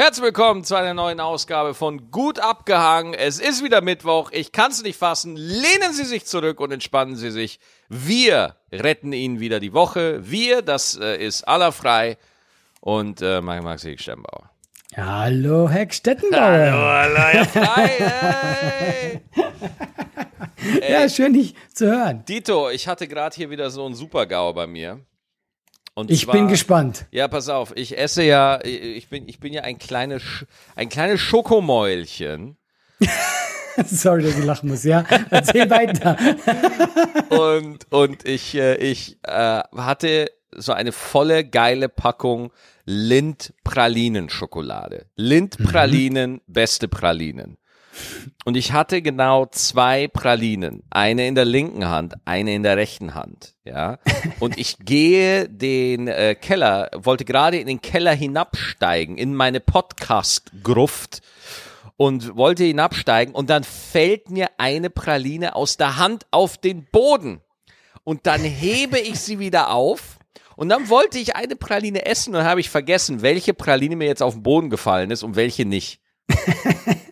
Herzlich willkommen zu einer neuen Ausgabe von Gut abgehangen. Es ist wieder Mittwoch. Ich kann es nicht fassen. Lehnen Sie sich zurück und entspannen Sie sich. Wir retten Ihnen wieder die Woche. Wir, das äh, ist allerfrei und äh, mein Maxi Stemmbauer. Hallo, Heck Stettenbauer. Hallo, hallo, Herr Frei. Ey. Ja, schön, dich zu hören. Dito, ich hatte gerade hier wieder so einen Super-GAU bei mir. Und Ich zwar, bin gespannt. Ja, pass auf, ich esse ja, ich bin, ich bin ja ein kleines, ein kleines Schokomäulchen. Sorry, dass ich lachen muss, ja. Erzähl weiter. und und ich äh, ich äh, hatte so eine volle geile Packung Lind Pralinen Schokolade. Lind Pralinen, beste Pralinen. Und ich hatte genau zwei Pralinen, eine in der linken Hand, eine in der rechten Hand, ja. Und ich gehe den äh, Keller, wollte gerade in den Keller hinabsteigen in meine Podcast-Gruft und wollte hinabsteigen und dann fällt mir eine Praline aus der Hand auf den Boden und dann hebe ich sie wieder auf und dann wollte ich eine Praline essen und habe ich vergessen, welche Praline mir jetzt auf den Boden gefallen ist und welche nicht.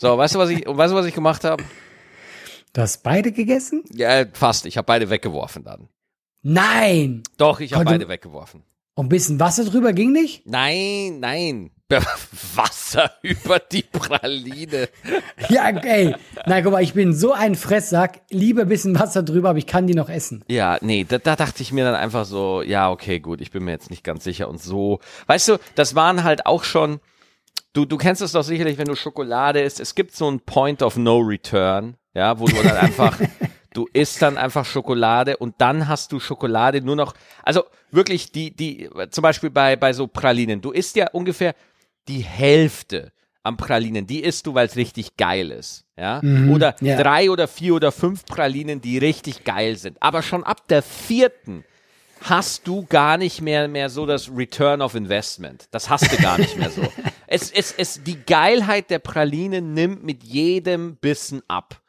So, weißt du, was ich, weißt du, was ich gemacht habe? Du hast beide gegessen? Ja, fast. Ich habe beide weggeworfen dann. Nein. Doch, ich habe beide weggeworfen. Und ein bisschen Wasser drüber ging nicht? Nein, nein. Wasser über die Praline. Ja, ey. Na, guck mal, ich bin so ein Fresssack. Lieber ein bisschen Wasser drüber, aber ich kann die noch essen. Ja, nee, da, da dachte ich mir dann einfach so, ja, okay, gut, ich bin mir jetzt nicht ganz sicher und so. Weißt du, das waren halt auch schon, du, du kennst es doch sicherlich, wenn du Schokolade isst, es gibt so einen Point of No Return, ja, wo du dann einfach, du isst dann einfach Schokolade und dann hast du Schokolade nur noch, also wirklich die, die, zum Beispiel bei, bei so Pralinen, du isst ja ungefähr die Hälfte am Pralinen, die isst du, weil es richtig geil ist, ja, oder ja. drei oder vier oder fünf Pralinen, die richtig geil sind, aber schon ab der vierten hast du gar nicht mehr, mehr so das Return of Investment. Das hast du gar nicht mehr so. Es, es, es, die Geilheit der Praline nimmt mit jedem Bissen ab.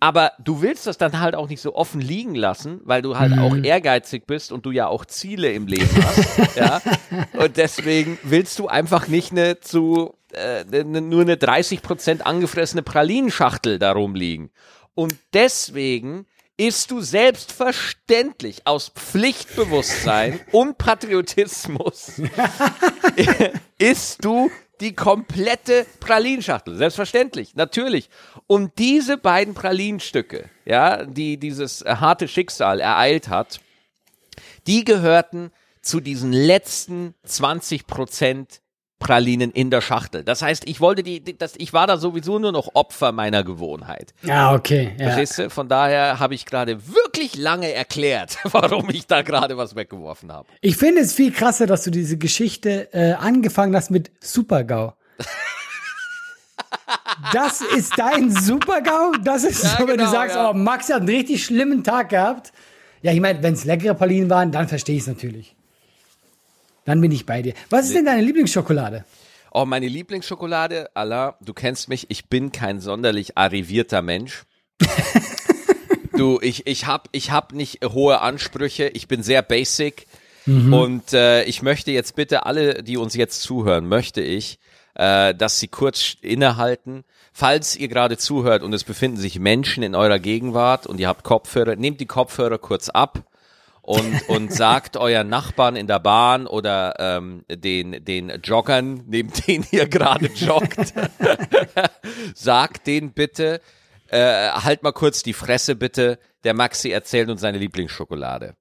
Aber du willst das dann halt auch nicht so offen liegen lassen, weil du halt auch ehrgeizig bist und du ja auch Ziele im Leben hast. ja. Und deswegen willst du einfach nicht eine zu äh, ne, nur eine 30% angefressene Pralinenschachtel da rumliegen. Und deswegen isst du selbstverständlich aus Pflichtbewusstsein und Patriotismus isst du die komplette Pralinschachtel. Selbstverständlich, natürlich. Und diese beiden Pralinstücke, ja, die dieses harte Schicksal ereilt hat, die gehörten zu diesen letzten 20 Prozent Pralinen in der Schachtel. Das heißt, ich wollte die, die- das, ich war da sowieso nur noch Opfer meiner Gewohnheit. Ja, okay. Ja. Verstehst du? Von daher habe ich gerade wirklich lange erklärt, warum ich da gerade was weggeworfen habe. Ich finde es viel krasser, dass du diese Geschichte äh, angefangen hast mit Supergau. Das ist dein Supergau? Das ist Ja, so, wenn genau, du sagst, ja. oh, Max hat einen richtig schlimmen Tag gehabt. Ja, ich meine, wenn es leckere Pralinen waren, dann verstehe ich es natürlich. Dann bin ich bei dir. Was ist denn deine Lieblingsschokolade? Oh, meine Lieblingsschokolade, Allah, du kennst mich, ich bin kein sonderlich arrivierter Mensch. du, ich, ich hab, ich hab nicht hohe Ansprüche, ich bin sehr basic. Und äh, ich möchte jetzt bitte alle, die uns jetzt zuhören, möchte ich, äh, dass sie kurz innehalten. Falls ihr gerade zuhört und es befinden sich Menschen in eurer Gegenwart und ihr habt Kopfhörer, nehmt die Kopfhörer kurz ab und, und sagt euren Nachbarn in der Bahn oder ähm, den, den Joggern, neben denen ihr gerade joggt, sagt denen bitte, äh, halt mal kurz die Fresse bitte, der Maxi erzählt uns seine Lieblingsschokolade.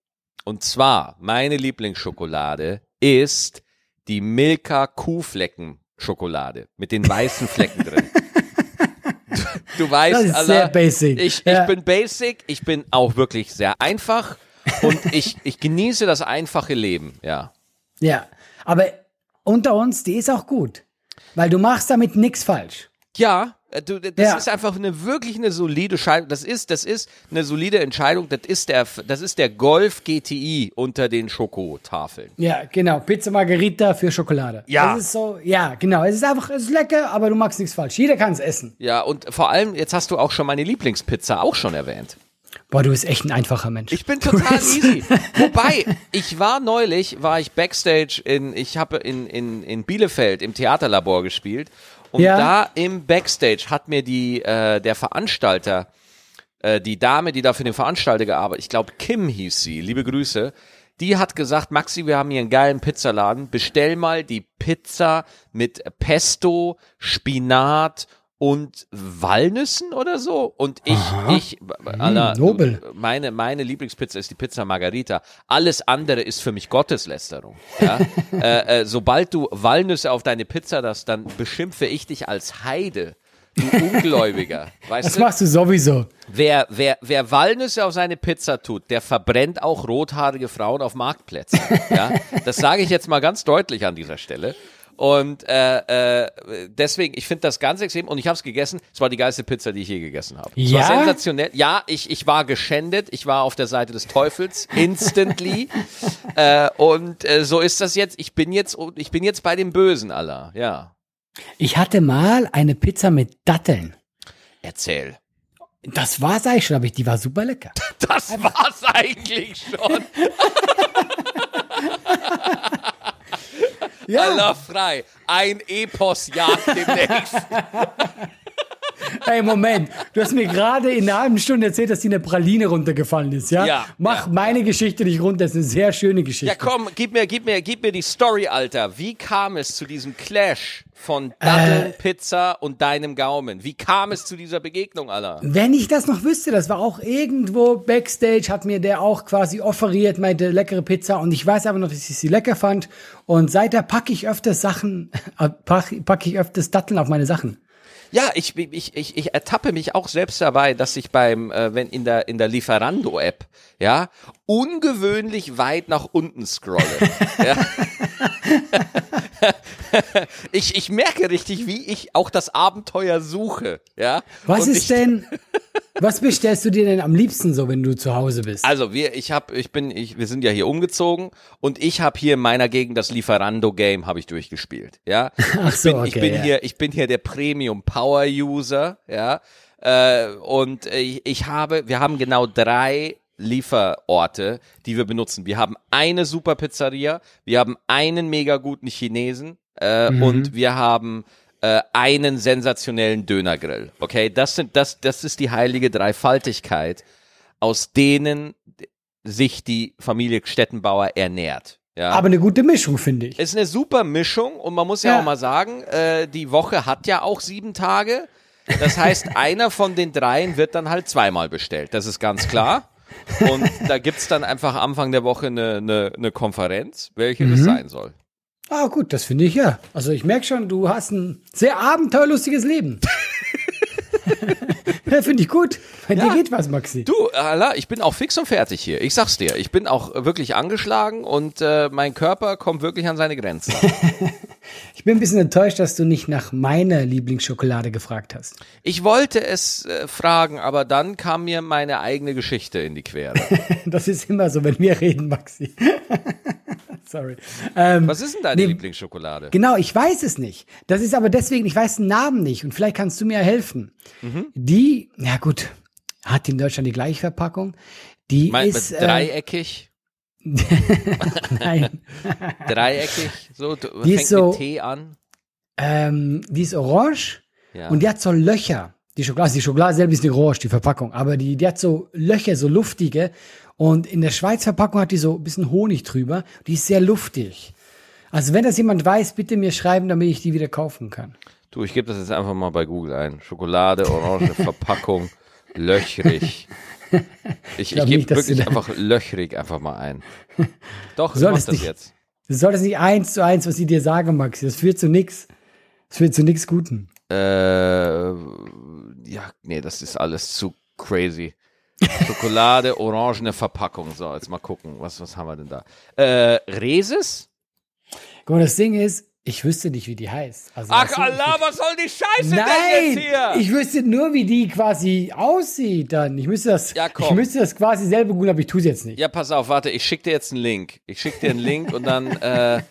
Und zwar, meine Lieblingsschokolade ist die Milka Kuhflecken Schokolade mit den weißen Flecken drin. Du, du weißt, Das ist Allah, sehr basic. Ich, ich Ja. bin basic, ich bin auch wirklich sehr einfach und ich, ich genieße das einfache Leben, ja. Ja, aber unter uns, die ist auch gut. Weil du machst damit nichts falsch. Ja, äh, du, das Ja. ist einfach eine wirklich eine solide Entscheidung. Das ist, das ist eine solide Entscheidung. Das ist der, das ist der Golf GTI unter den Schokotafeln. Ja, genau. Pizza Margherita für Schokolade. Ja. Das ist so, ja, genau. Es ist einfach, es ist lecker, aber du machst nichts falsch. Jeder kann es essen. Ja, und vor allem, jetzt hast du auch schon meine Lieblingspizza auch schon erwähnt. Boah, du bist echt ein einfacher Mensch. Ich bin total easy. Wobei, ich war neulich, war ich Backstage in, ich habe in, in, in Bielefeld im Theaterlabor gespielt. Und Ja. da im Backstage hat mir die, äh, der Veranstalter, äh, die Dame, die da für den Veranstalter gearbeitet, ich glaube Kim hieß sie, liebe Grüße, die hat gesagt, Maxi, wir haben hier einen geilen Pizzaladen, bestell mal die Pizza mit Pesto, Spinat und Walnüssen oder so. Und ich, ich, Alter, nobel. du, meine, meine Lieblingspizza ist die Pizza Margarita. Alles andere ist für mich Gotteslästerung. Ja? äh, äh, sobald du Walnüsse auf deine Pizza das, dann beschimpfe ich dich als Heide. Du Ungläubiger. Weißt Das du? machst du sowieso. Wer, wer, wer Walnüsse auf seine Pizza tut, der verbrennt auch rothaarige Frauen auf Marktplätzen. Ja? Das sage ich jetzt mal ganz deutlich an dieser Stelle. Und äh, äh, deswegen, ich finde das ganz extrem und ich habe es gegessen. Es war die geilste Pizza, die ich je gegessen habe. Es war Ja? sensationell. Ja, ich, ich war geschändet. Ich war auf der Seite des Teufels instantly. äh, und äh, so ist das jetzt. Ich bin jetzt, ich bin jetzt bei dem Bösen aller. Ja, Ich hatte mal eine Pizza mit Datteln. erzähl. Das war's eigentlich schon, aber ich, die war super lecker. Das war's eigentlich schon. Aller frei. Ein Epos jagt demnächst. Hey, Moment. Du hast mir gerade in einer halben Stunde erzählt, dass dir eine Praline runtergefallen ist, ja? Ja, Mach ja, meine Geschichte nicht runter. Das ist eine sehr schöne Geschichte. Ja, komm, gib mir, gib mir, gib mir die Story, Alter. Wie kam es zu diesem Clash von Datteln, Pizza und deinem Gaumen? Wie kam es zu dieser Begegnung, Alter? Wenn ich das noch wüsste, das war auch irgendwo Backstage, hat mir der auch quasi offeriert, meinte leckere Pizza und ich weiß aber noch, dass ich sie lecker fand und seither packe ich öfters Sachen, äh, packe pack ich öfters Datteln auf meine Sachen. Ja, ich, ich, ich, ich ertappe mich auch selbst dabei, dass ich beim, äh, wenn in der, in der Lieferando-App, ja, ungewöhnlich weit nach unten scrolle. ja. ich, ich merke richtig, wie ich auch das Abenteuer suche, ja. Was Und ist ich, denn, was bestellst du dir denn am liebsten so, wenn du zu Hause bist? Also wir, ich habe, ich bin, ich, wir sind ja hier umgezogen und ich habe hier in meiner Gegend das Lieferando-Game habe ich durchgespielt, ja. Ach so, ich bin, ich okay, bin ja. hier, ich bin hier der Premium Power User, ja. Äh, und äh, ich, ich habe, wir haben genau drei Lieferorte, die wir benutzen. Wir haben eine super Pizzeria, wir haben einen mega guten Chinesen äh, Mhm. und wir haben äh, einen sensationellen Dönergrill. Okay, das sind das, das ist die heilige Dreifaltigkeit, aus denen sich die Familie Stettenbauer ernährt. Ja. aber eine gute Mischung, finde ich. ist eine super Mischung und man muss ja, Ja. auch mal sagen, äh, die Woche hat ja auch sieben Tage. Das heißt, einer von den dreien wird dann halt zweimal bestellt. Das ist ganz klar. Und da gibt's dann einfach Anfang der Woche eine, eine, eine Konferenz, welche Mhm. das sein soll. Ah, gut, das finde ich ja. Also ich merke schon, du hast ein sehr abenteuerlustiges Leben. ja, finde ich gut. Bei dir geht was, Maxi. Du, Allah, ich bin auch fix und fertig hier. Ich sag's dir. Ich bin auch wirklich angeschlagen und äh, mein Körper kommt wirklich an seine Grenzen. Ich bin ein bisschen enttäuscht, dass du nicht nach meiner Lieblingsschokolade gefragt hast. Ich wollte es äh, fragen, aber dann kam mir meine eigene Geschichte in die Quere. Das ist immer so, wenn wir reden, Maxi. Sorry. Ähm, Was ist denn deine Nee. Lieblingsschokolade? Genau, ich weiß es nicht. Das ist aber deswegen, ich weiß den Namen nicht und vielleicht kannst du mir helfen. Mhm. Die, ja gut, hat in Deutschland die gleiche Verpackung? Die Mein, ist, äh, dreieckig, nein, dreieckig, so, Die fängt ist so- mit T an. ähm, die ist orange Ja. und die hat so Löcher. Die Schokolade, die Schokolade selber ist nicht orange, die Verpackung, aber die, die hat so Löcher, so luftige. Und in der Schweiz Verpackung hat die so ein bisschen Honig drüber. Die ist sehr luftig. Also wenn das jemand weiß, bitte mir schreiben, damit ich die wieder kaufen kann. Du, ich gebe das jetzt einfach mal bei Google ein. Schokolade, orange Verpackung, löchrig. Ich, ich glaub gebe wirklich einfach löchrig einfach mal ein. Doch, ich Soll mach es das nicht- jetzt. Du solltest nicht eins zu eins, was ich dir sage, Maxi. Das führt zu nix. Das führt zu nix Guten. Äh, ja, nee, das ist alles zu crazy. Schokolade, orangene Verpackung. So, jetzt mal gucken, was, was haben wir denn da? Äh, Reses? Guck mal, das Ding ist, ich wüsste nicht, wie die heißt. Also, Ach du, Allah, was soll die Scheiße denn Nein, jetzt hier? ich wüsste nur, wie die quasi aussieht dann. Ich müsste das, Ja, ich müsste das quasi selber googeln, aber ich tue es jetzt nicht. Ja, pass auf, warte, ich schicke dir jetzt einen Link. Ich schicke dir einen Link und dann, äh,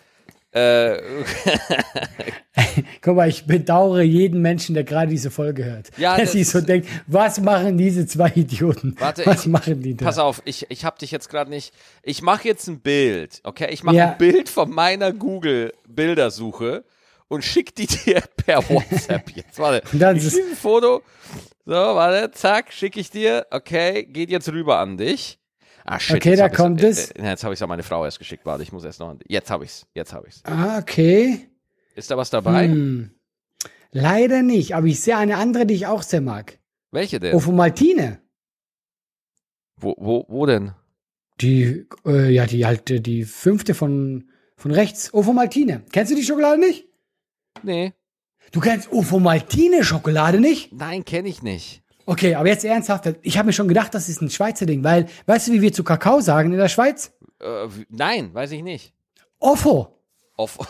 äh, guck mal, ich bedauere jeden Menschen, der gerade diese Folge hört. Ja, der das sich so denkt, was machen diese zwei Idioten? Warte, was ich, machen die da? Pass auf, ich, ich habe dich jetzt gerade nicht. Ich mache jetzt ein Bild, okay? Ich mache Ja. ein Bild von meiner Google-Bildersuche und schick die dir per WhatsApp jetzt. Warte, Und dann ich ist- ein Foto. So, warte, zack, schicke ich dir. Okay, geht jetzt rüber an dich. Ah, shit, Okay, jetzt da kommt es. Äh, jetzt habe ich es an meine Frau erst geschickt. Warte, ich muss erst noch. Jetzt habe ich's. Jetzt habe ich's. Ah, okay. Ist da was dabei? Hm. Leider nicht, aber ich sehe eine andere, die ich auch sehr mag. Welche denn? Ofomaltine. Wo, wo, wo denn? Die, äh, ja, die halt, äh, die fünfte von, von rechts. Ofomaltine. Kennst du die Schokolade nicht? Nee. Du kennst Ofomaltine-Schokolade nicht? Nein, kenne ich nicht. Okay, aber jetzt ernsthaft. Ich habe mir schon gedacht, das ist ein Schweizer Ding, weil, weißt du, wie wir zu Kakao sagen in der Schweiz? Äh, nein, weiß ich nicht. Offo. Auf,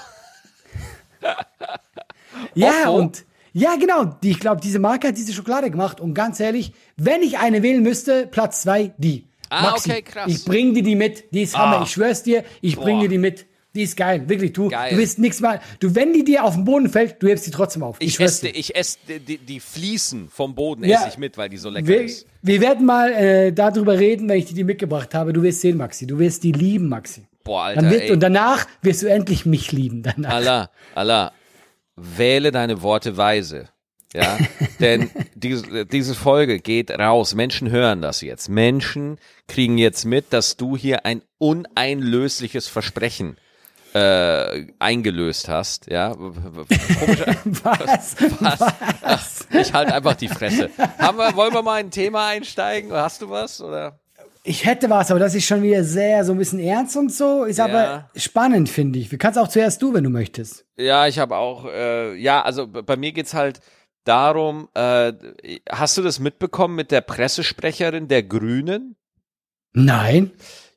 Ja, Offo? und ja, genau. Die, ich glaube, diese Marke hat diese Schokolade gemacht. Und ganz ehrlich, wenn ich eine wählen müsste, Platz zwei, die. Ah, okay, krass. Ich bring dir die mit. Die ist Hammer. Ah. Ich schwör's dir, ich bring Boah. dir die mit. Die ist geil, wirklich. Du, Geil. du wirst nichts mal. Du, wenn die dir auf den Boden fällt, du hebst die trotzdem auf. Ich schwör's esse, ich esse die, die, Fliesen vom Boden Ja. esse ich mit, weil die so lecker Wir, ist. wir werden mal äh, darüber reden, wenn ich dir die mitgebracht habe. Du wirst sehen, Maxi. Du wirst die lieben, Maxi. Boah, Alter, Dann wird, und danach wirst du endlich mich lieben. Danach. Allah, Allah, wähle deine Worte weise. Ja, denn diese, diese Folge geht raus. Menschen hören das jetzt. Menschen kriegen jetzt mit, dass du hier ein uneinlösliches Versprechen äh, eingelöst hast. Ja, komisch, Was? Was? ich halte einfach die Fresse. Haben wir, wollen wir mal in ein Thema einsteigen? Hast du was oder? Ich hätte was, aber das ist schon wieder sehr so ein bisschen ernst und so. Ist Ja. aber spannend, finde ich. Du kannst auch zuerst du, wenn du möchtest. Ja, ich habe auch, äh, ja, also bei mir geht's halt darum, äh, hast du das mitbekommen mit der Pressesprecherin der Grünen? Nein.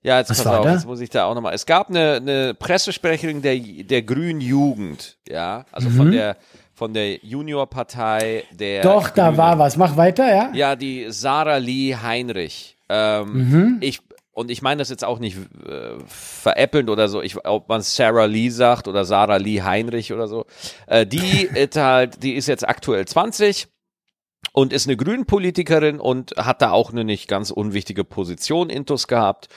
Ja, jetzt Was pass auf, da? jetzt muss ich da auch nochmal. Es gab eine, eine Pressesprecherin der, der Grünen Jugend, ja, also Mhm. von der von der Juniorpartei der Doch, da Grünen. war was. Mach weiter, ja? Ja, die Sarah Lee Heinrich. Ähm, Mhm. Ich und ich meine das jetzt auch nicht äh, veräppelnd oder so, ich, ob man Sarah Lee sagt oder Sarah Lee Heinrich oder so. Äh, die ist halt, die ist jetzt aktuell 20 und ist eine Grünpolitikerin und hat da auch eine nicht ganz unwichtige Position intus gehabt.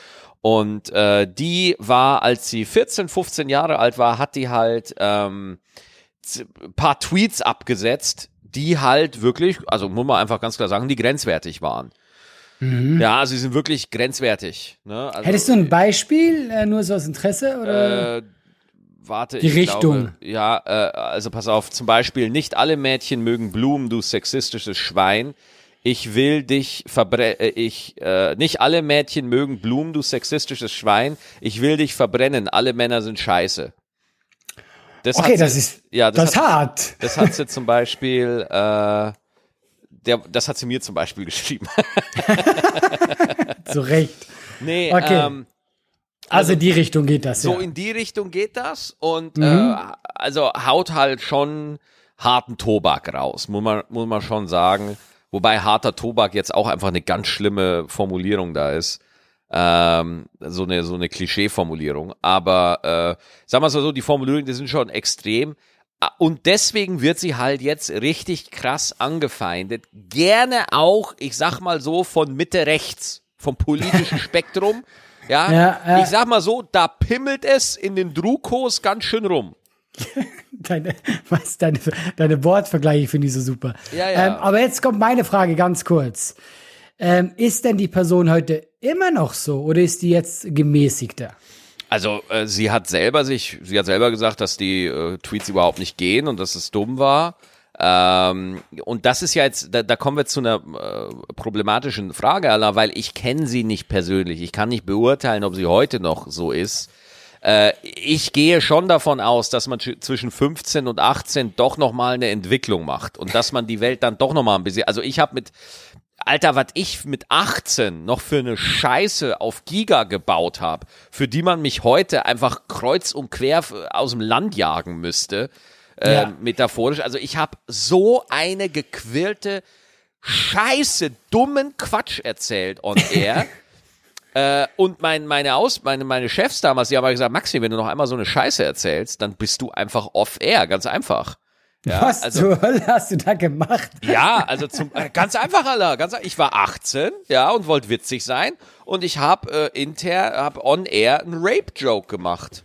Und äh, die war, als sie 14, 15 Jahre alt war, hat die halt ähm, paar Tweets abgesetzt, die halt wirklich, also muss man einfach ganz klar sagen, die grenzwertig waren. Ja, sie sind wirklich grenzwertig. Ne? Also, Mhm. Hättest du ein Beispiel, äh, nur so aus Interesse? Oder? äh, warte, Die ich Richtung. Glaube, ja, äh, also pass auf, zum Beispiel, nicht alle Mädchen mögen Blumen, du sexistisches Schwein. Ich will dich verbrennen, äh, ich, äh, nicht alle Mädchen mögen Blumen, du sexistisches Schwein. Ich will dich verbrennen, alle Männer sind scheiße. Das okay, hat das sie, ist, ja, das das, hat, hart. das hat sie zum Beispiel, äh, der, das hat sie mir zum Beispiel geschrieben. Zu Recht. nee, Okay. ähm, Also, die Richtung geht das, So ja. in die Richtung geht das und Mhm. äh, also haut halt schon harten Tobak raus, muss man, muss man schon sagen. Wobei harter Tobak jetzt auch einfach eine ganz schlimme Formulierung da ist. Ähm, so eine, so eine Klischee-Formulierung. Aber äh, sag mal so, die Formulierungen, die sind schon extrem. Ah, Und deswegen wird sie halt jetzt richtig krass angefeindet. Gerne auch, ich sag mal so, von Mitte rechts, vom politischen Spektrum. Ja, Ja, ja. ich sag mal so, da pimmelt es in den Drukos ganz schön rum. Deine, was, deine, deine Wortvergleiche finde ich so super. Ja, ja. Ähm, aber jetzt kommt meine Frage ganz kurz. Ähm, ist denn die Person heute immer noch so oder ist die jetzt gemäßigter? Also äh, sie hat selber sich, sie hat selber gesagt, dass die äh, Tweets überhaupt nicht gehen und dass es dumm war. Ähm, und das ist ja jetzt, da, da kommen wir zu einer äh, problematischen Frage, Alter, weil ich kenne sie nicht persönlich. Ich kann nicht beurteilen, ob sie heute noch so ist. Äh, ich gehe schon davon aus, dass man zw- zwischen 15 und 18 doch noch mal eine Entwicklung macht und dass man die Welt dann doch noch mal ein bisschen. Also ich habe mit Alter, was ich mit 18 noch für eine Scheiße auf Giga gebaut habe, für die man mich heute einfach kreuz und quer aus dem Land jagen müsste, äh, Ja. metaphorisch. Also ich habe so eine gequirlte Scheiße, dummen Quatsch erzählt on air. Äh, und mein, meine, Aus, meine, meine Chefs damals, die haben aber gesagt, Maxi, wenn du noch einmal so eine Scheiße erzählst, dann bist du einfach off-air, ganz einfach. Ja, Was also, zur Hölle hast du da gemacht? Ja, also zum, äh, ganz einfach, Alter. Ganz, ich war 18, ja, und wollte witzig sein. Und ich habe äh, intern, habe on air einen Rape-Joke gemacht.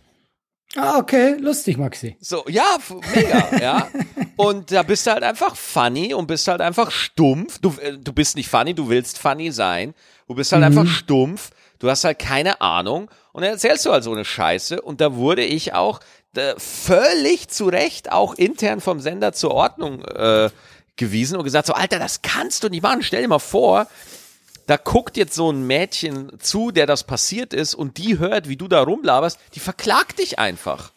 Ah, okay, lustig, Maxi. So, ja, mega, ja. Und da bist du halt einfach funny und bist halt einfach stumpf. Du, äh, du bist nicht funny, du willst funny sein. Du bist halt einfach stumpf. Du hast halt keine Ahnung. Und dann erzählst du halt so eine Scheiße. Und da wurde ich auch äh, völlig zu Recht auch intern vom Sender zur Ordnung äh, gewiesen und gesagt so, Alter, das kannst du nicht machen. Stell dir mal vor, da guckt jetzt so ein Mädchen zu, der das passiert ist und die hört, wie du da rumlaberst, die verklagt dich einfach.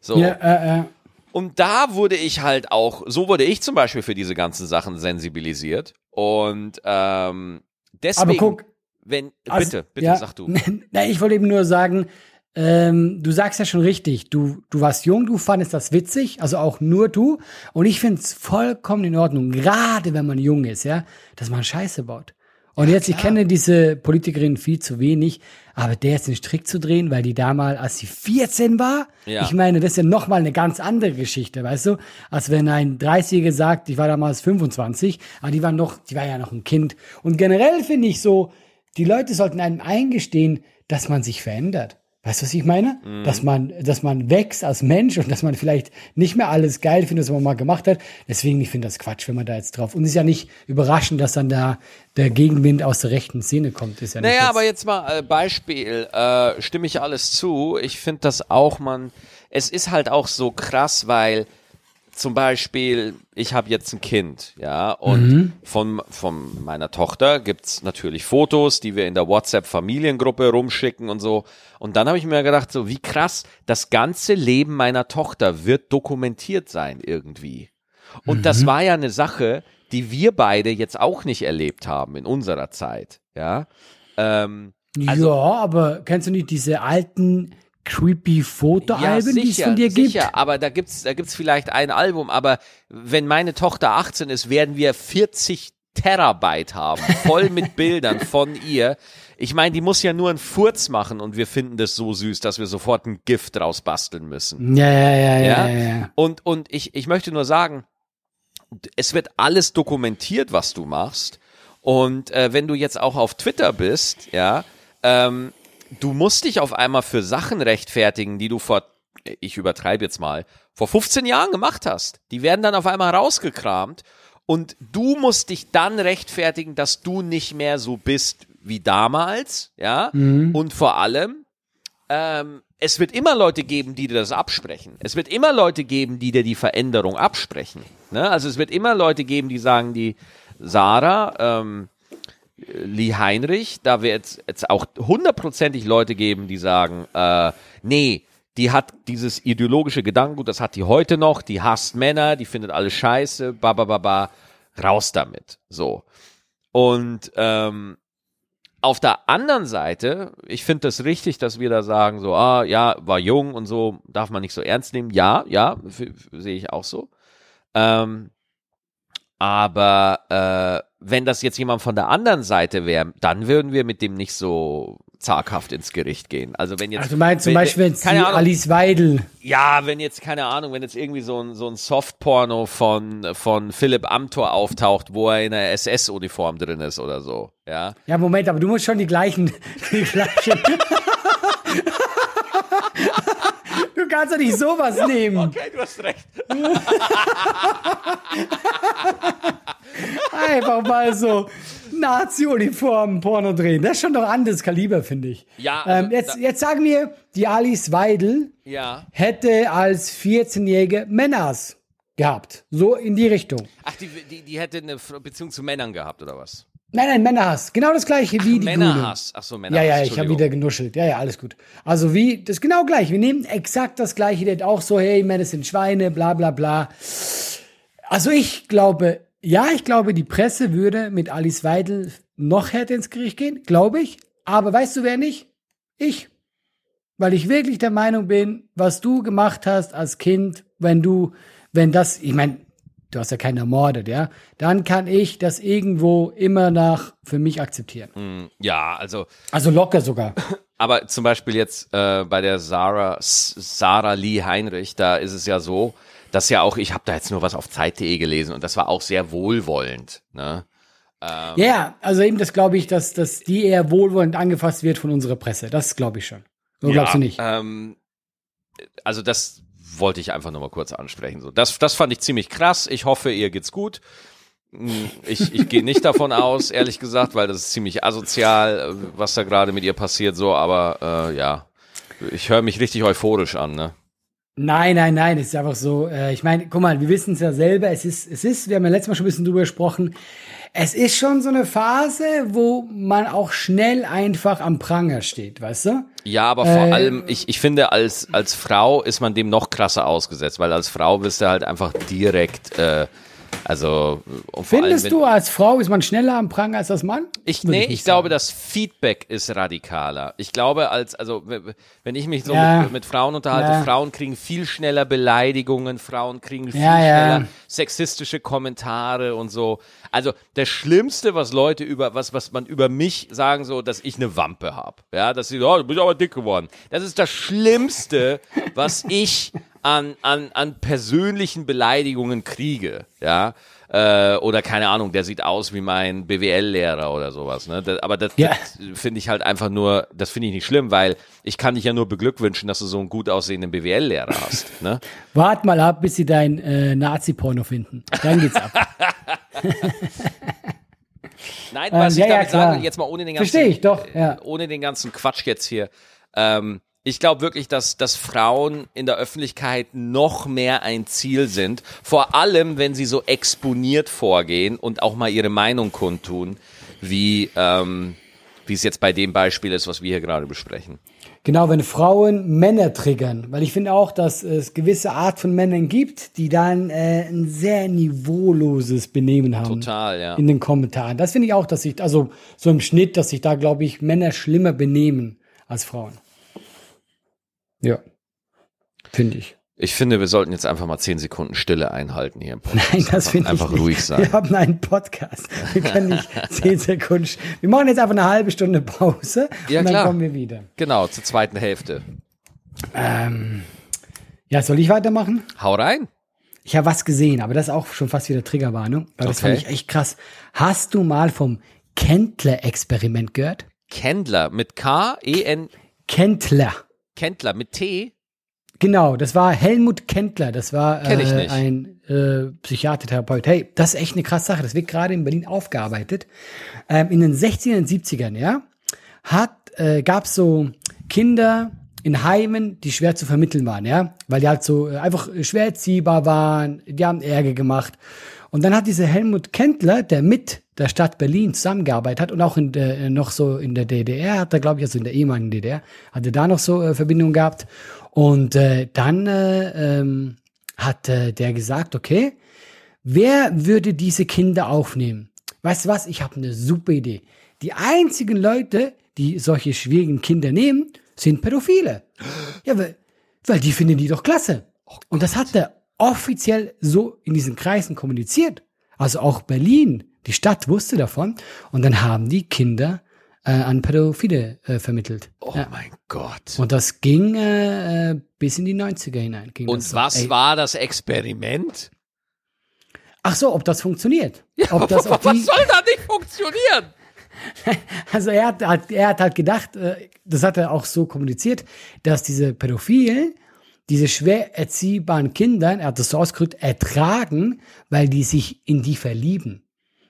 So. Ja, äh, äh. Und da wurde ich halt auch, so wurde ich zum Beispiel für diese ganzen Sachen sensibilisiert. Und ähm, deswegen, Aber guck, wenn, Also, bitte, bitte, ja, sag du. Na, ich wollte eben nur sagen, ähm, du sagst ja schon richtig, du, du warst jung, du fandest das witzig, also auch nur du. Und ich finde es vollkommen in Ordnung, gerade wenn man jung ist, ja, dass man Scheiße baut. Und jetzt, ich kenne diese Politikerin viel zu wenig, aber der jetzt den Strick zu drehen, weil die damals, als sie 14 war, Ja. ich meine, das ist ja nochmal eine ganz andere Geschichte, weißt du? Als wenn ein 30-Jähriger sagt, ich war damals 25, aber die war noch, die war ja noch ein Kind. Und generell finde ich so, die Leute sollten einem eingestehen, dass man sich verändert. Weißt du, was ich meine? Dass man, dass man wächst als Mensch und dass man vielleicht nicht mehr alles geil findet, was man mal gemacht hat. Deswegen, ich finde das Quatsch, wenn man da jetzt drauf. Und es ist ja nicht überraschend, dass dann da der Gegenwind aus der rechten Szene kommt. Ist ja Naja, jetzt- aber jetzt mal äh, Beispiel, äh, stimme ich alles zu. Ich finde das auch, man, es ist halt auch so krass, weil zum Beispiel, ich habe jetzt ein Kind, ja, und von, von meiner Tochter gibt's natürlich Fotos, die wir in der WhatsApp-Familiengruppe rumschicken und so. Und dann habe ich mir gedacht, so wie krass, das ganze Leben meiner Tochter wird dokumentiert sein irgendwie. Und das war ja eine Sache, die wir beide jetzt auch nicht erlebt haben in unserer Zeit, ja. Ähm, also- ja, aber kennst du nicht diese alten creepy Fotoalben, die es von dir gibt? sicher, aber da gibt's, da gibt's vielleicht ein Album, aber wenn meine Tochter 18 ist, werden wir 40 Terabyte haben, voll mit Bildern von ihr. Ich meine, die muss ja nur einen Furz machen und wir finden das so süß, dass wir sofort ein Gift draus basteln müssen. Ja, ja, ja, ja, Ja? ja. ja. Und, und ich, ich möchte nur sagen, es wird alles dokumentiert, was du machst. Und äh, wenn du jetzt auch auf Twitter bist, ja, ähm, du musst dich auf einmal für Sachen rechtfertigen, die du vor, ich übertreibe jetzt mal, vor 15 Jahren gemacht hast. Die werden dann auf einmal rausgekramt und du musst dich dann rechtfertigen, dass du nicht mehr so bist wie damals, ja. Und vor allem, ähm, es wird immer Leute geben, die dir das absprechen. Es wird immer Leute geben, die dir die Veränderung absprechen. Ne? Also es wird immer Leute geben, die sagen, die Sarah, ähm, Lee Heinrich, da wird es jetzt auch hundertprozentig Leute geben, die sagen, äh, nee, die hat dieses ideologische Gedankengut, das hat die heute noch, die hasst Männer, die findet alles scheiße, ba, ba, ba, ba, raus damit. So. Und ähm, auf der anderen Seite, ich finde das richtig, dass wir da sagen, so, ah, ja, war jung und so, darf man nicht so ernst nehmen. Ja, ja, sehe ich auch so. Ähm, aber äh, wenn das jetzt jemand von der anderen Seite wäre, dann würden wir mit dem nicht so zaghaft ins Gericht gehen. Also wenn jetzt, Also du meinst zum wenn, Beispiel, wenn keine Ahnung, Alice Weidel ja, wenn jetzt, keine Ahnung, wenn jetzt irgendwie so ein, so ein Softporno von, von Philipp Amthor auftaucht, wo er in einer SS-Uniform drin ist oder so, ja. Ja, Moment, aber du musst schon die gleichen. Die gleichen. du kannst doch nicht sowas nehmen. Okay, du hast recht. Einfach mal so Nazi-Uniformen Porno drehen. Das ist schon doch anderes Kaliber, finde ich. Ja, also ähm, jetzt, jetzt sagen wir, die Alice Weidel Ja. hätte als 14-jährige Männers gehabt. So in die Richtung. Ach, die, die, die hätte eine Beziehung zu Männern gehabt, oder was? Nein, nein, Männerhass. Genau das gleiche wie die Grünen. Männerhass. Ach so, Männerhass. Ja, ja, ich habe wieder genuschelt. Ja, ja, alles gut. Also wie, das ist genau gleich. Wir nehmen exakt das gleiche. Der hat auch so, hey, Männer sind Schweine, bla bla bla. Also ich glaube, ja, ich glaube, die Presse würde mit Alice Weidel noch härter ins Gericht gehen, glaube ich. Aber weißt du, wer nicht? Ich. Weil ich wirklich der Meinung bin, was du gemacht hast als Kind, wenn du, wenn das, ich meine, du hast ja keinen ermordet, ja, dann kann ich das irgendwo immer nach für mich akzeptieren. Ja, also, Also locker sogar. aber zum Beispiel jetzt äh, bei der Sarah, Sarah Lee Heinrich, da ist es ja so, das ja auch, ich habe da jetzt nur was auf Zeit.de gelesen und das war auch sehr wohlwollend. Ne? Ja, yeah, also eben das glaube ich, dass, dass die eher wohlwollend angefasst wird von unserer Presse. Das glaube ich schon. So glaubst du nicht? Ähm, also das wollte ich einfach nur mal kurz ansprechen. So, das, das fand ich ziemlich krass. Ich hoffe, ihr geht's gut. Hm, Ich, ich gehe nicht davon aus, ehrlich gesagt, weil das ist ziemlich asozial, äh, was da gerade mit ihr passiert. So, aber äh, ja, ich höre mich richtig euphorisch an. Ne? Nein, nein, nein, es ist einfach so. Äh, ich meine, guck mal, wir wissen es ja selber. Es ist, es ist, wir haben ja letztes Mal schon ein bisschen drüber gesprochen. Es ist schon so eine Phase, wo man auch schnell einfach am Pranger steht, weißt du? Ja, aber vor äh, allem, ich, ich finde, als, als Frau ist man dem noch krasser ausgesetzt, weil als Frau bist du halt einfach direkt äh, also Findest allem, du, als Frau ist man schneller am Prang als als Mann? Ich, nee, ich, ich glaube, das Feedback ist radikaler. Ich glaube, als, also, wenn ich mich so ja. mit, mit, Frauen unterhalte, ja. Frauen kriegen viel schneller Beleidigungen, Frauen kriegen viel ja, schneller sexistische Kommentare und so. Also, das Schlimmste, was Leute über, was, was man über mich sagen, so, dass ich eine Wampe habe. Ja, dass sie, oh, du bist aber dick geworden. Das ist das Schlimmste, was ich an, an, an persönlichen Beleidigungen kriege, ja, äh, oder keine Ahnung, der sieht aus wie mein BWL-Lehrer oder sowas, ne? Das, aber das, ja. das finde ich halt einfach nur, das finde ich nicht schlimm, weil ich kann dich ja nur beglückwünschen, dass du so einen gut aussehenden BWL-Lehrer hast, ne? Wart mal ab, bis sie dein äh, Nazi-Porno finden. Dann geht's ab. Nein, was ähm, ich ja, damit ja, sage, jetzt mal ohne den ganzen, Verstehe ich doch, ja. ohne den ganzen Quatsch jetzt hier, ähm, ich glaube wirklich, dass, dass Frauen in der Öffentlichkeit noch mehr ein Ziel sind. Vor allem, wenn sie so exponiert vorgehen und auch mal ihre Meinung kundtun, wie, ähm, wie es jetzt bei dem Beispiel ist, was wir hier gerade besprechen. Genau, wenn Frauen Männer triggern, weil ich finde auch, dass es gewisse Art von Männern gibt, die dann äh, ein sehr niveauloses Benehmen haben. Total, ja. In den Kommentaren. Das finde ich auch, dass sich, also so im Schnitt, dass sich da, glaube ich, Männer schlimmer benehmen als Frauen. Ja. Finde ich. Ich finde, wir sollten jetzt einfach mal zehn Sekunden Stille einhalten hier im Podcast. Nein, das finde ich Einfach nicht. ruhig sein. Wir haben einen Podcast. Wir können nicht zehn Sekunden. Wir machen jetzt einfach eine halbe Stunde Pause ja, und dann klar. kommen wir wieder. Genau, zur zweiten Hälfte. Ähm, ja, soll ich weitermachen? Hau rein. Ich habe was gesehen, aber das ist auch schon fast wieder Triggerwarnung, weil das Okay. fand ich echt krass. Hast du mal vom Kendler-Experiment gehört? Kendler mit K, E, N, Kendler. Kendler mit T. Genau, das war Helmut Kendler, das war äh, ein äh, Psychiatertherapeut. Hey, das ist echt eine krasse Sache, das wird gerade in Berlin aufgearbeitet. Ähm, in den 60ern und 70ern, ja, hat, äh, gab so Kinder in Heimen, die schwer zu vermitteln waren, ja, weil die halt so äh, einfach schwer erziehbar waren, die haben Ärger gemacht. Und dann hat dieser Helmut Kendler, der mit der Stadt Berlin zusammengearbeitet hat und auch in der, äh, noch so in der DDR hat er, glaube ich, also in der ehemaligen DDR, hatte da noch so äh, Verbindungen gehabt. Und äh, dann äh, ähm, hat äh, der gesagt, okay, wer würde diese Kinder aufnehmen? Weißt du was? Ich habe eine super Idee. Die einzigen Leute, die solche schwierigen Kinder nehmen, sind Pädophile. Ja, weil, weil die finden die doch klasse. Und das hat er offiziell so in diesen Kreisen kommuniziert. Also auch Berlin, die Stadt wusste davon. Und dann haben die Kinder äh, an Pädophile äh, vermittelt. Oh Ja. mein Gott. Und das ging äh, äh, bis in die 90er hinein. Und so. was Ey, war das Experiment? Ach so, ob das funktioniert. ob das, ob was die, soll da nicht funktionieren? also er hat, hat, er hat halt gedacht, äh, das hat er auch so kommuniziert, dass diese Pädophilen diese schwer erziehbaren Kindern, er hat das so ausgedrückt, ertragen, weil die sich in die verlieben.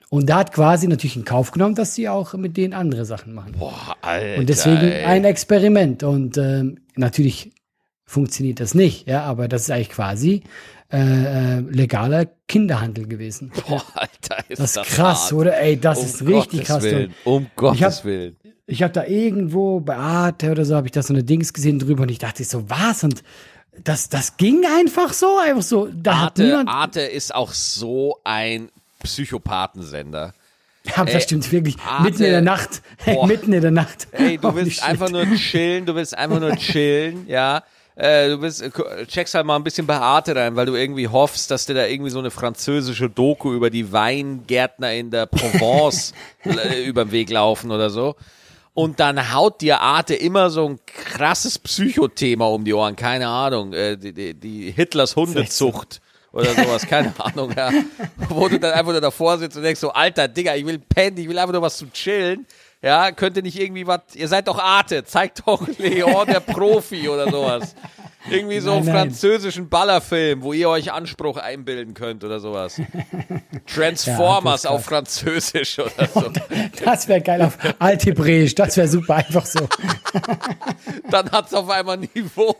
Und da hat quasi natürlich in Kauf genommen, dass sie auch mit denen andere Sachen machen. Boah, Alter. Und deswegen ey. ein Experiment. Und ähm, natürlich funktioniert das nicht, ja, aber das ist eigentlich quasi äh, äh, legaler Kinderhandel gewesen. Boah, Alter, ist Das das, ist krass, hart. oder? Ey, das um ist richtig Gottes krass. Willen. Um Gottes hab- Willen. Ich habe da irgendwo bei Arte oder so, habe ich da so eine Dings gesehen drüber und ich dachte so, was? Und das, das ging einfach so, einfach so. Da Arte. Arte ist auch so ein Psychopathensender. ja, das ey, stimmt wirklich. Arte- mitten in der Nacht. Boah. mitten in der Nacht. Ey, du willst shit. einfach nur chillen, du willst einfach nur chillen, ja. Äh, du bist, äh, checkst halt mal ein bisschen bei Arte rein, weil du irgendwie hoffst, dass dir da irgendwie so eine französische Doku über die Weingärtner in der Provence äh, über den Weg laufen oder so. Und dann haut dir Arte immer so ein krasses Psychothema um die Ohren, keine Ahnung, äh, die, die, die Hitlers Hundezucht oder sowas, keine Ahnung, ja. Wo du dann einfach nur davor sitzt und denkst so, alter Digga, ich will pennen, ich will einfach nur was zum Chillen. Ja, könnt ihr nicht irgendwie was, ihr seid doch Arte, zeigt doch Leon der Profi oder sowas. Irgendwie so Nein, einen französischen Ballerfilm, wo ihr euch Anspruch einbilden könnt oder sowas. Transformers Ja, auf Französisch oder so. Das wäre geil auf Althebräisch. Das wäre super, einfach so. Dann hat's auf einmal Niveau.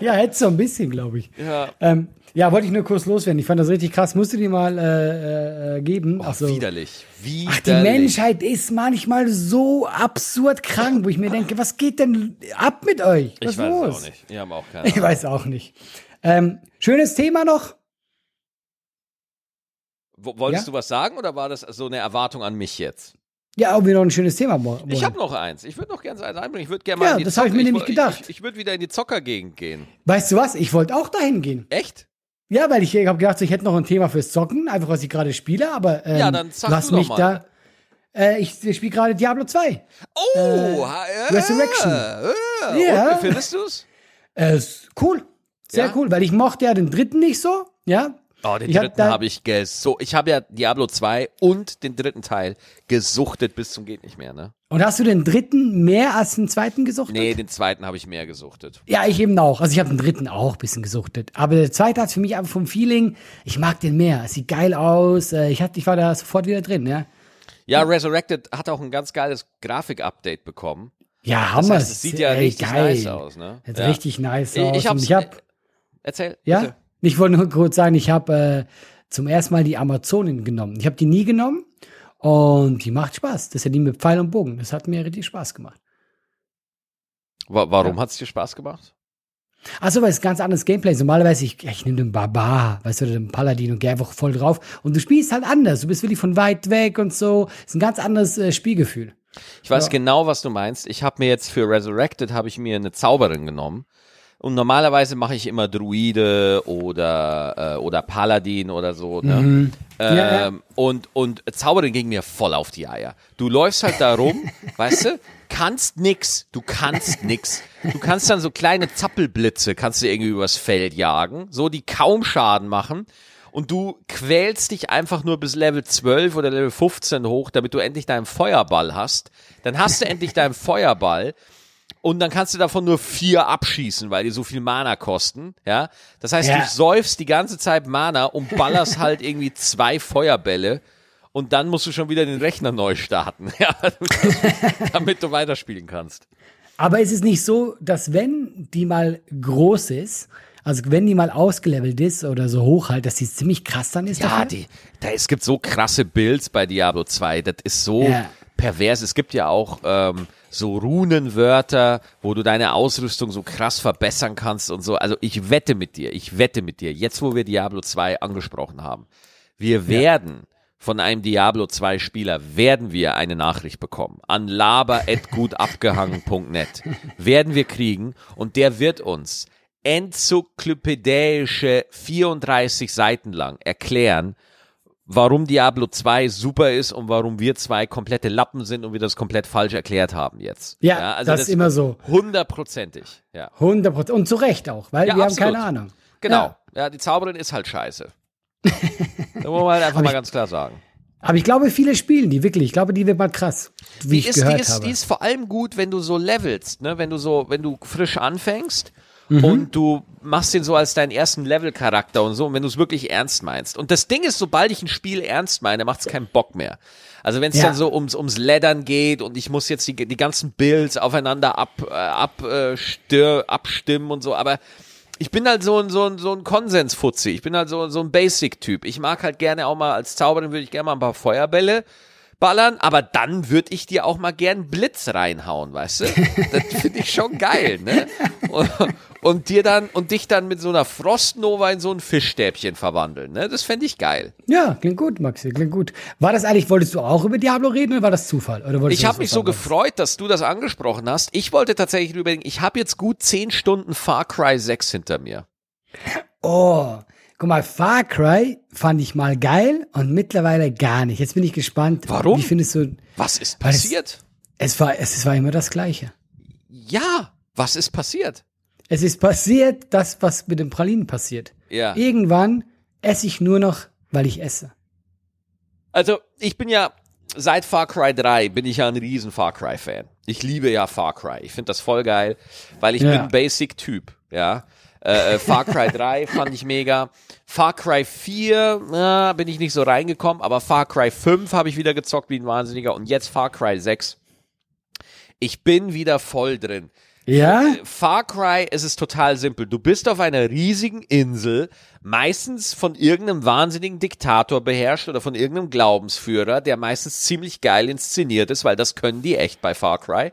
Ja, hätte so ein bisschen, glaube ich. Ja. Ähm, ja, wollte ich nur kurz loswerden. Ich fand das richtig krass. Musst du dir mal äh, äh, geben. Ach so. Widerlich. Widerlich. Ach, die Menschheit ist manchmal so absurd krank, wo ich mir denke, was geht denn ab mit euch? Was Ich weiß los? auch nicht. Wir haben auch keine Ich Ahnung. weiß auch nicht. Ähm, schönes Thema noch. Wo- Wolltest Ja? du was sagen oder war das so eine Erwartung an mich jetzt? Ja, ob wir noch ein schönes Thema wo- wollen. Ich habe noch eins. Ich würde noch gerne eins einbringen. Ich würde gerne mal Ja, das hab ich mir nämlich gedacht. Ich, ich würde wieder in die Zockergegend gehen. Weißt du was? Ich wollte auch dahin gehen. Echt? Ja, weil ich, ich habe gedacht, ich hätte noch ein Thema fürs Zocken, einfach was ich gerade spiele, aber ähm, Ja, dann sag lass mich da. Äh, ich spiele gerade Diablo 2. Oh, äh, Resurrection. Äh, Ja. Und, wie findest du's? Äh, cool. Sehr Ja? cool, weil ich mochte ja den dritten nicht so. Ja. Oh, den Ich hab dritten habe ich ges so. Ich habe ja Diablo 2 und den dritten Teil gesuchtet bis zum geht nicht mehr, ne? Und hast du den dritten mehr als den zweiten gesuchtet? Nee, den zweiten habe ich mehr gesuchtet. Ja, ich eben auch. Also ich habe den dritten auch ein bisschen gesuchtet. Aber der zweite hat für mich einfach vom Feeling, ich mag den mehr. Es sieht geil aus. Äh, Ich, hatte, ich war da sofort wieder drin, ja. Ja, Resurrected hat auch ein ganz geiles Grafik-Update bekommen. Ja, Das Hammer. heißt, es sieht ja Ey, richtig geil. nice aus, ne? Sieht Ja. richtig nice Ich- aus. ich hab's- ich hab, Erzähl. ja, bitte. ich wollte nur kurz sagen, ich habe äh, zum ersten Mal die Amazonin genommen. Ich habe die nie genommen und die macht Spaß. Das ist ja die mit Pfeil und Bogen. Das hat mir richtig Spaß gemacht. Wa warum hat's dir Spaß gemacht? Achso, weil es ist ganz anderes Gameplay. Normalerweise, ich, ich nehme den Barbar, weißt du, den Paladin und gehe einfach voll drauf. Und du spielst halt anders. Du bist wirklich von weit weg und so. ist ein ganz anderes äh, Spielgefühl. Ich weiß Ja. genau, was du meinst. Ich habe mir jetzt für Resurrected habe ich mir eine Zauberin genommen. Und normalerweise mache ich immer Druide oder äh, oder Paladin oder so. Ne? Mhm. Ja, ja. Ähm, und und Zauberin ging mir voll auf die Eier. Du läufst halt da rum, weißt du, kannst nix, du kannst nix. Du kannst dann so kleine Zappelblitze, kannst du irgendwie übers Feld jagen, so die kaum Schaden machen. Und du quälst dich einfach nur bis Level 12 oder Level 15 hoch, damit du endlich deinen Feuerball hast. Dann hast du endlich deinen Feuerball. Und dann kannst du davon nur vier abschießen, weil die so viel Mana kosten, ja. Das heißt, Ja. du säufst die ganze Zeit Mana und ballerst halt irgendwie zwei Feuerbälle und dann musst du schon wieder den Rechner neu starten, ja, damit du weiterspielen kannst. Aber ist es nicht so, dass wenn die mal groß ist, also wenn die mal ausgelevelt ist oder so hoch halt, dass die ziemlich krass dann ist? Ja, die, da, es gibt so krasse Builds bei Diablo 2, das ist so Ja. pervers. Es gibt ja auch ähm, so Runenwörter, wo du deine Ausrüstung so krass verbessern kannst und so. Also ich wette mit dir, ich wette mit dir, jetzt wo wir Diablo 2 angesprochen haben, wir werden von einem Diablo 2 Spieler werden wir eine Nachricht bekommen an laber@gutabgehangen.net. werden wir kriegen und der wird uns enzyklopädische 34 Seiten lang erklären, warum Diablo 2 super ist und warum wir zwei komplette Lappen sind und wir das komplett falsch erklärt haben jetzt. Ja, das ist immer so. Hundertprozentig, ja. 100 Prozent. Und zu Recht auch, weil Ja, wir absolut. haben keine Ahnung. Genau. Ja. Ja, die Zauberin ist halt scheiße. da muss man halt einfach mal ganz klar sagen. Aber ich glaube, viele spielen die wirklich. Ich glaube, die wird mal krass, wie Die ich ist, gehört die, ist, habe. die ist vor allem gut, wenn du so levelst, ne? Wenn du so, wenn du frisch anfängst Mhm. und du machst den so als deinen ersten Level-Charakter und so, und wenn du es wirklich ernst meinst. Und das Ding ist, sobald ich ein Spiel ernst meine, macht es keinen Bock mehr. Also wenn es Ja. dann so ums, ums Leddern geht und ich muss jetzt die, die ganzen Builds aufeinander ab, äh, ab, äh, stir, abstimmen und so, aber ich bin halt so ein, so ein, so ein Konsensfutzi. Ich bin halt so, so ein Basic-Typ. Ich mag halt gerne auch mal als Zauberin würde ich gerne mal ein paar Feuerbälle ballern, aber dann würde ich dir auch mal gern Blitz reinhauen, weißt du? Das finde ich schon geil, ne? Und, und dir dann, und dich dann mit so einer Frostnova in so ein Fischstäbchen verwandeln, ne? Das fände ich geil. ja, klingt gut, Maxi, klingt gut. War das eigentlich, wolltest du auch über Diablo reden oder war das Zufall? Oder Ich habe mich so gefreut, dass du das angesprochen hast. Ich wollte tatsächlich überlegen, ich habe jetzt gut zehn Stunden Far Cry 6 hinter mir. Oh, guck mal, Far Cry fand ich mal geil und mittlerweile gar nicht. Jetzt bin ich gespannt. Warum? Wie findest du, Was ist Weil es- passiert? es war, es war immer das Gleiche. Ja, was ist passiert? Es ist passiert, das, was mit den Pralinen passiert. Ja. Irgendwann esse ich nur noch, weil ich esse. Also, ich bin ja seit Far Cry 3 bin ich ja ein riesen Far Cry Fan. Ich liebe ja Far Cry. Ich finde das voll geil, weil ich Ja. bin ein Basic Typ, ja. Äh, äh, Far Cry 3 fand ich mega. Far Cry 4 na, bin ich nicht so reingekommen, aber Far Cry 5 habe ich wieder gezockt wie ein Wahnsinniger und jetzt Far Cry 6. Ich bin wieder voll drin. Ja? Far Cry, es ist total simpel. Du bist auf einer riesigen Insel, meistens von irgendeinem wahnsinnigen Diktator beherrscht oder von irgendeinem Glaubensführer, der meistens ziemlich geil inszeniert ist, weil das können die echt bei Far Cry.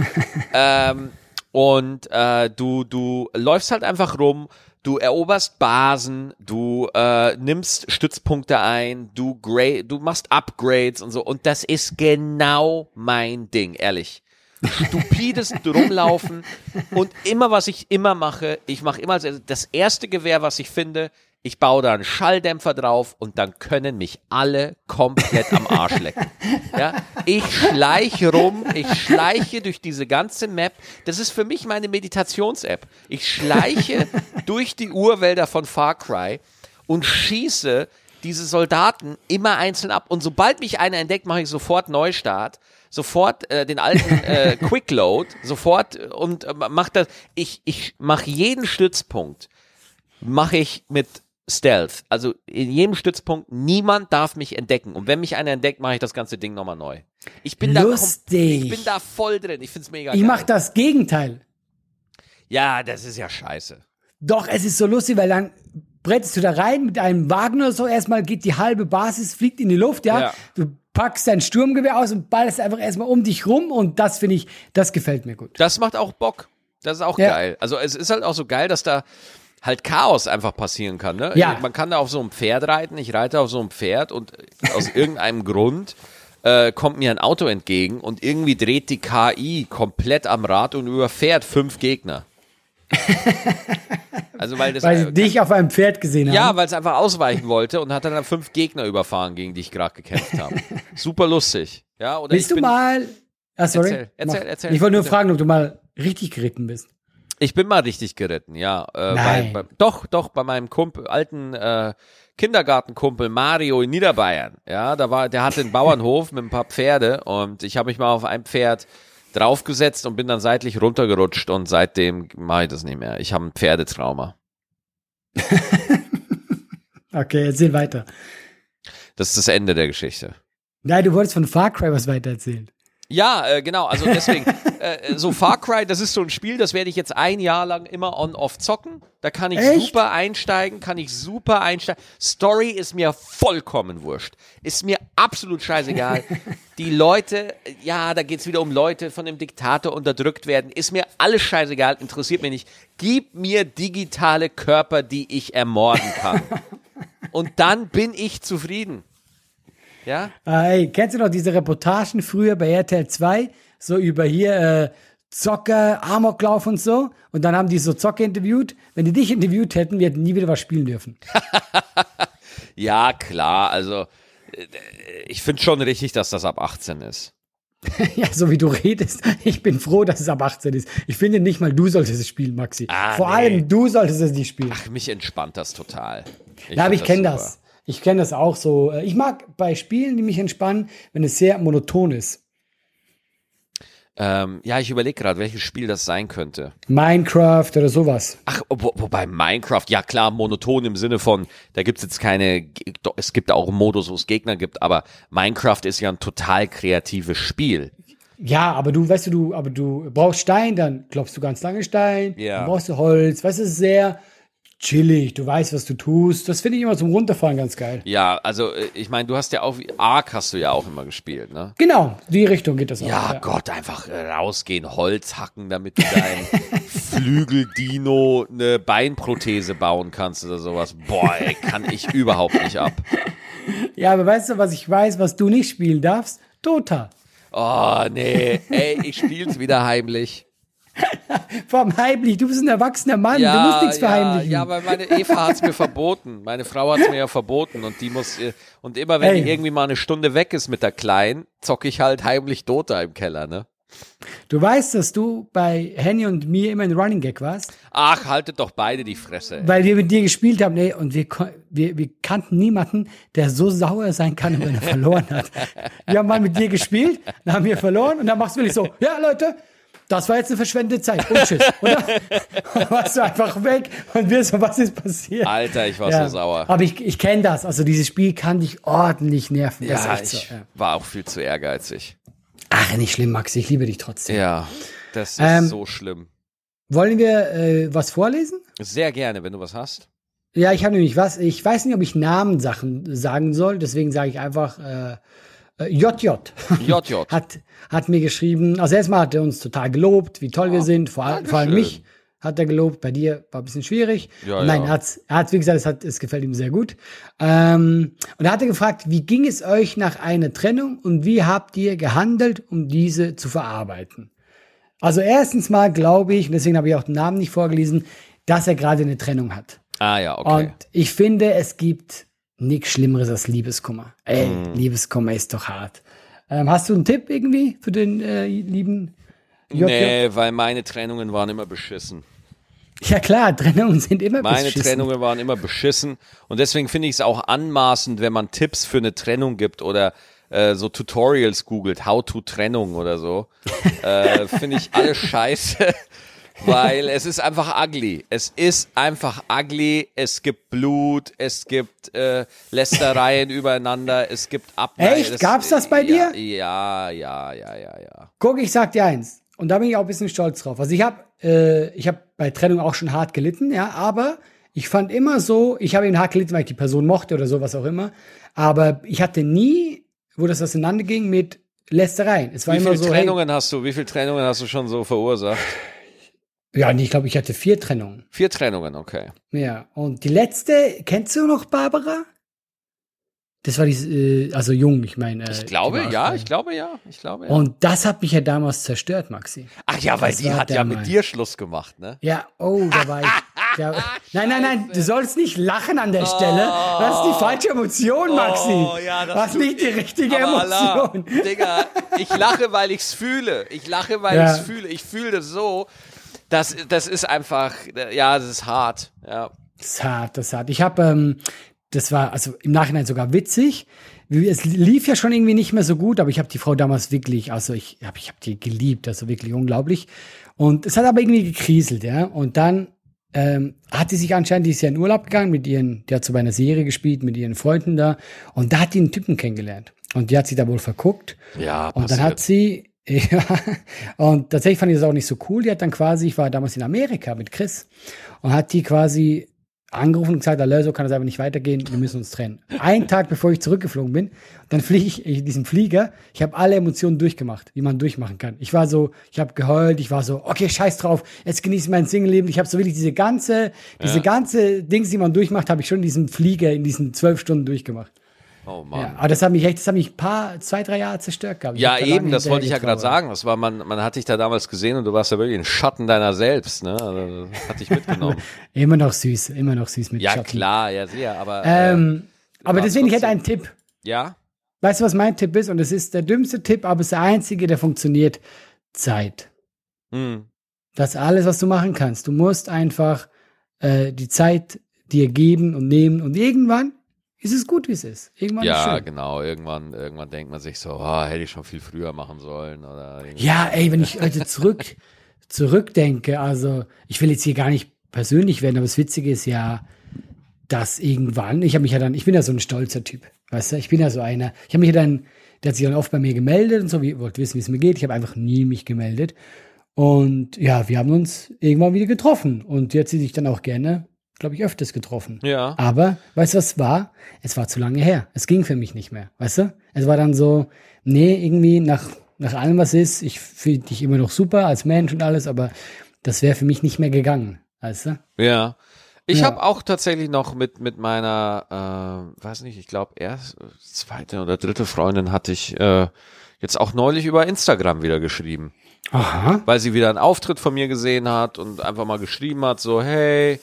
ähm, und äh, du, du läufst halt einfach rum, du eroberst Basen, du äh, nimmst Stützpunkte ein, du, gra du machst Upgrades und so. Und das ist genau mein Ding, ehrlich stupides Rumlaufen und immer, was ich immer mache, ich mache immer das erste Gewehr, was ich finde, ich baue da einen Schalldämpfer drauf und dann können mich alle komplett am Arsch lecken. Ja, ich schleiche rum, ich schleiche durch diese ganze Map. Das ist für mich meine Meditations-App. Ich schleiche durch die Urwälder von Far Cry und schieße diese Soldaten immer einzeln ab. Und sobald mich einer entdeckt, mache ich sofort Neustart sofort äh, den alten äh, Quickload, sofort und äh, macht das. Ich, ich mache jeden Stützpunkt, mache ich mit Stealth. Also in jedem Stützpunkt, niemand darf mich entdecken. Und wenn mich einer entdeckt, mache ich das ganze Ding nochmal neu. Ich bin da, Lustig. ich bin da voll drin. Ich find's mega Ich geil. mache das Gegenteil. Ja, das ist ja scheiße. Doch, es ist so lustig, weil dann brettest du da rein mit einem Wagen oder so. Erstmal geht die halbe Basis, fliegt in die Luft, ja. Ja. Du packst dein Sturmgewehr aus und ballerst einfach erstmal um dich rum und das finde ich, das gefällt mir gut. Das macht auch Bock. Das ist auch Ja. geil. Also es ist halt auch so geil, dass da halt Chaos einfach passieren kann. Ne? Ja. Man kann da auf so einem Pferd reiten. Ich reite auf so einem Pferd und aus irgendeinem Grund äh, kommt mir ein Auto entgegen und irgendwie dreht die KI komplett am Rad und überfährt fünf Gegner. Also weil das Weil sie dich auf einem Pferd gesehen haben. ja, weil es einfach ausweichen wollte und hat dann fünf Gegner überfahren, gegen die ich gerade gekämpft habe. Super lustig. Ja, oder Willst ich du mal. Ah, sorry. Erzähl, erzähl, erzähl, Ich wollte nur fragen, ob du mal richtig geritten bist. Ich bin mal richtig geritten, ja. Äh, Nein. Bei, bei, doch, doch, bei meinem Kumpel, alten äh, Kindergartenkumpel Mario in Niederbayern. Ja, da war, der hatte einen Bauernhof mit ein paar Pferde und ich habe mich mal auf ein Pferd draufgesetzt und bin dann seitlich runtergerutscht und seitdem mache ich das nicht mehr. Ich habe ein Pferdetrauma. Okay, erzähl weiter. Das ist das Ende der Geschichte. Nein, du wolltest von Far Cry was weiter erzählen. Ja, äh, genau. Also deswegen, äh, so Far Cry, das ist so ein Spiel, das werde ich jetzt ein Jahr lang immer on-off zocken. Da kann ich Echt? super einsteigen, kann ich super einsteigen. Story ist mir vollkommen wurscht. Ist mir absolut scheißegal. Die Leute, ja, da geht's wieder um Leute von dem Diktator unterdrückt werden. Ist mir alles scheißegal, interessiert mich nicht. Gib mir digitale Körper, die ich ermorden kann. Und dann bin ich zufrieden. Ja? Ey, kennst du noch diese Reportagen früher bei RTL 2? So über hier äh, Zocker, Amoklauf und so. Und dann haben die so Zocker interviewt. Wenn die dich interviewt hätten, wir hätten nie wieder was spielen dürfen. Ja, klar. Also, äh, ich finde schon richtig, dass das ab 18 ist. ja, so wie du redest. Ich bin froh, dass es ab 18 ist. Ich finde nicht mal du solltest es spielen, Maxi. Ah, Vor nee. allem du solltest es nicht spielen. Ach, mich entspannt das total. Ich ja, aber ich kenne das. Ich kenne das auch so. Äh, Ich mag bei Spielen, die mich entspannen, wenn es sehr monoton ist. Ähm, ja, ich überlege gerade, welches Spiel das sein könnte. Minecraft oder sowas. Ach, wo, wobei Minecraft, ja klar, monoton im Sinne von, da gibt's jetzt keine, es gibt auch einen Modus, wo es Gegner gibt, aber Minecraft ist ja ein total kreatives Spiel. Ja, aber du, weißt du, du, aber du brauchst Stein, dann klopfst du ganz lange Stein, Ja. dann brauchst du Holz, weißt du, es ist sehr chillig, du weißt, was du tust. Das finde ich immer zum Runterfahren ganz geil. Ja, also äh, ich meine, du hast ja auch, Ark hast du ja auch immer gespielt, ne? Genau, die Richtung geht das Ja, auch. Gott, einfach äh, rausgehen, Holz hacken, damit du dein Flügeldino eine Beinprothese bauen kannst oder sowas. Boah, ey, kann ich überhaupt nicht ab. Ja, aber weißt du, was ich weiß, was du nicht spielen darfst? Dota. Oh, nee, ey, ich spiel's wieder heimlich. Vor allem heimlich, du bist ein erwachsener Mann, du musst nichts ja, verheimlichen. ja, weil meine Eva hat's mir verboten. Meine Frau hat's mir ja verboten und die muss äh, und immer wenn Ey. die irgendwie mal eine Stunde weg ist mit der Kleinen, zocke ich halt heimlich Dota im Keller, ne? Du weißt, dass du bei Henny und mir immer ein Running Gag warst, Ach, haltet doch beide die Fresse. weil wir mit dir gespielt haben. Nee, und wir, wir, wir kannten niemanden, der so sauer sein kann, wenn er verloren hat. Wir haben mal mit dir gespielt, dann haben wir verloren und dann machst du wirklich so, ja Leute, das war jetzt eine verschwendete Zeit. Und tschüss. Und dann, dann warst du einfach weg und wir so, was ist passiert? Alter, ich war Ja. so sauer. Aber ich, ich kenne das. Also dieses Spiel kann dich ordentlich nerven. Ja, ich so. Ja. war auch viel zu ehrgeizig. Ach, nicht schlimm, Max. Ich liebe dich trotzdem. Ja, das ist Ähm, so schlimm. Wollen wir äh, was vorlesen? Sehr gerne, wenn du was hast. Ja, ich habe nämlich was. Ich weiß nicht, ob ich Namensachen sagen soll, deswegen sage ich einfach äh, JJ. JJ. hat, hat mir geschrieben, also erstmal hat er uns total gelobt, wie toll wir sind, vor, all- vor allem mich hat er gelobt, bei dir war ein bisschen schwierig. Ja, Nein, ja. er hat, er hat, wie gesagt, es, hat, es gefällt ihm sehr gut. Ähm, und er hatte gefragt, wie ging es euch nach einer Trennung und wie habt ihr gehandelt, um diese zu verarbeiten? Also erstens mal glaube ich, und deswegen habe ich auch den Namen nicht vorgelesen, dass er gerade eine Trennung hat. Ah ja, okay. Und ich finde, es gibt nichts Schlimmeres als Liebeskummer. Ey, Mhm. Liebeskummer ist doch hart. Ähm, hast du einen Tipp irgendwie für den äh, lieben JJ? nee, weil meine Trennungen waren immer beschissen. Ja klar, Trennungen sind immer Meine beschissen. Trennungen waren immer beschissen. Und deswegen finde ich es auch anmaßend, wenn man Tipps für eine Trennung gibt oder äh, so Tutorials googelt, how to Trennung oder so. äh, finde ich alles scheiße. Weil es ist einfach ugly. Es ist einfach ugly. Es gibt Blut, es gibt äh, Lästereien übereinander, es gibt Abneid. Echt? Gab's das bei dir? Ja, ja, ja, ja, ja. Guck, ich sag dir eins. Und da bin ich auch ein bisschen stolz drauf. Also ich habe äh, ich hab bei Trennung auch schon hart gelitten, ja, aber ich fand immer so, ich habe ihn hart gelitten, weil ich die Person mochte oder so, was auch immer. Aber ich hatte nie, wo das auseinanderging, mit Lästereien. Es war Wie immer viele so, hey, Trennungen hast du? Wie viele Trennungen hast du schon so verursacht? Ja, nee, ich glaube, ich hatte vier Trennungen. Vier Trennungen, okay. Ja, und die letzte, kennst du noch Barbara? Das war die, äh, also jung, ich meine. Äh, Ich glaube, ja, ich glaube, ja, ich glaube, ja. Und das hat mich ja damals zerstört, Maxi. Ach ja, weil das die hat ja mit dir Schluss gemacht, ne? Ja, oh, da war ich. Da, nein, nein, nein, du sollst nicht lachen an der Stelle. Das ist die falsche Emotion, Maxi. Oh, ja, das das ist nicht die richtige Aber Allah, Emotion. Digga, ich lache, weil ich's fühle. Ich lache, weil Ja. ich's fühle. Ich fühle das so. Das, das ist einfach, ja, das ist hart. Ja. Das ist hart, das ist hart. Ich habe, ähm, das war also im Nachhinein sogar witzig. Es lief ja schon irgendwie nicht mehr so gut, aber ich habe die Frau damals wirklich, also ich habe ich hab die geliebt, also wirklich unglaublich. Und es hat aber irgendwie gekriselt, ja. Und dann ähm, hat die sich anscheinend, die ist ja in Urlaub gegangen mit ihren, die hat so bei einer Serie gespielt mit ihren Freunden da. Und da hat die einen Typen kennengelernt. Und die hat sich da wohl verguckt. Ja, Und dann hat sie, ja, und tatsächlich fand ich das auch nicht so cool. Die hat dann quasi, ich war damals in Amerika mit Chris und hat die quasi angerufen und gesagt, Alter, so kann das einfach nicht weitergehen, wir müssen uns trennen. Einen Tag bevor ich zurückgeflogen bin, dann fliege ich in diesen Flieger, ich habe alle Emotionen durchgemacht, wie man durchmachen kann. Ich war so, ich habe geheult, ich war so, okay, scheiß drauf, jetzt genieße ich mein Single-Leben. Ich habe so wirklich diese ganze, diese ganze Dings, die man durchmacht, habe ich schon in diesem Flieger in diesen zwölf Stunden durchgemacht. Oh Mann. Ja, aber das hat mich echt, das hat mich ein paar, zwei, drei Jahre zerstört gehabt. Ich Ja, eben, das wollte ich ja gerade sagen. Das war, man, man hat dich da damals gesehen und du warst ja wirklich ein Schatten deiner selbst, ne? Also, das hat dich mitgenommen. Immer noch süß, immer noch süß mit ja, Schatten. klar, ja, sehr, aber. äh, Ähm, aber warst deswegen, ich hätte einen Tipp. ja? Weißt du, was mein Tipp ist? Und es ist der dümmste Tipp, aber es ist der einzige, der funktioniert. Zeit. Hm. Das ist alles, was du machen kannst. Du musst einfach äh, die Zeit dir geben und nehmen und irgendwann ist es gut, wie es ist. Irgendwann ist Ja, schön. genau. Irgendwann, irgendwann denkt man sich so, oh, hätte ich schon viel früher machen sollen. Oder irgendwie. Ja, ey, wenn ich heute zurück, zurückdenke, also ich will jetzt hier gar nicht persönlich werden, aber das Witzige ist ja, dass irgendwann, ich habe mich ja dann, ich bin ja so ein stolzer Typ, weißt du, ich bin ja so einer, ich habe mich ja dann, der hat sich dann oft bei mir gemeldet und so, wie, wollte wissen, wie es mir geht, ich habe einfach nie mich gemeldet und ja, wir haben uns irgendwann wieder getroffen und die hat sie sich dann auch gerne, glaube ich, öfters getroffen. Ja. Aber, weißt du, was war? Es war zu lange her. Es ging für mich nicht mehr, weißt du? Es war dann so, nee, irgendwie nach, nach allem, was ist, ich finde dich immer noch super als Mensch und alles, aber das wäre für mich nicht mehr gegangen, weißt du? Ja. Ich Ja. habe auch tatsächlich noch mit, mit meiner, äh, weiß nicht, ich glaube, erst zweite oder dritte Freundin hatte ich äh, jetzt auch neulich über Instagram wieder geschrieben. Aha. Weil sie wieder einen Auftritt von mir gesehen hat und einfach mal geschrieben hat, so, hey,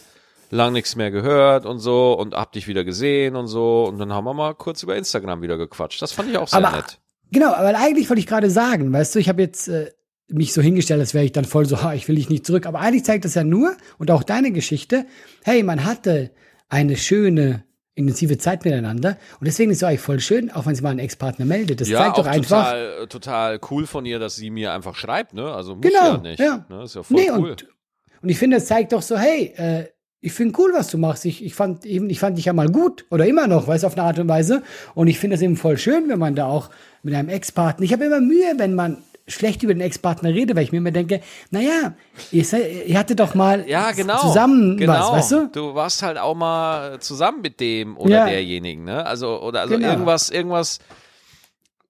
lang nichts mehr gehört und so und hab dich wieder gesehen und so. Und dann haben wir mal kurz über Instagram wieder gequatscht. Das fand ich auch sehr Aber- nett. Genau, aber eigentlich wollte ich gerade sagen, weißt du, ich habe jetzt, äh, mich so hingestellt, als wäre ich dann voll so, ha, ich will dich nicht zurück. Aber eigentlich zeigt das ja nur, und auch deine Geschichte, hey, man hatte eine schöne, intensive Zeit miteinander. Und deswegen ist es eigentlich voll schön, auch wenn sich mal ein Ex-Partner meldet. Das ja, zeigt auch doch einfach. Total, total cool von ihr, dass sie mir einfach schreibt, ne? Also muss Genau, ja nicht. ja. Ne? Ist ja voll Nee, cool. und, und ich finde, es zeigt doch so, hey, äh, ich finde cool, was du machst. Ich, ich fand eben, ich fand dich ja mal gut oder immer noch, weißt du, auf eine Art und Weise. Und ich finde es eben voll schön, wenn man da auch mit einem Ex-Partner. Ich habe immer Mühe, wenn man schlecht über den Ex-Partner redet, weil ich mir immer denke, naja, ihr, ihr hattet doch mal ja, genau. zusammen genau. was, weißt du? Du warst halt auch mal zusammen mit dem oder Ja. derjenigen, ne? Also, oder also Genau. irgendwas, irgendwas,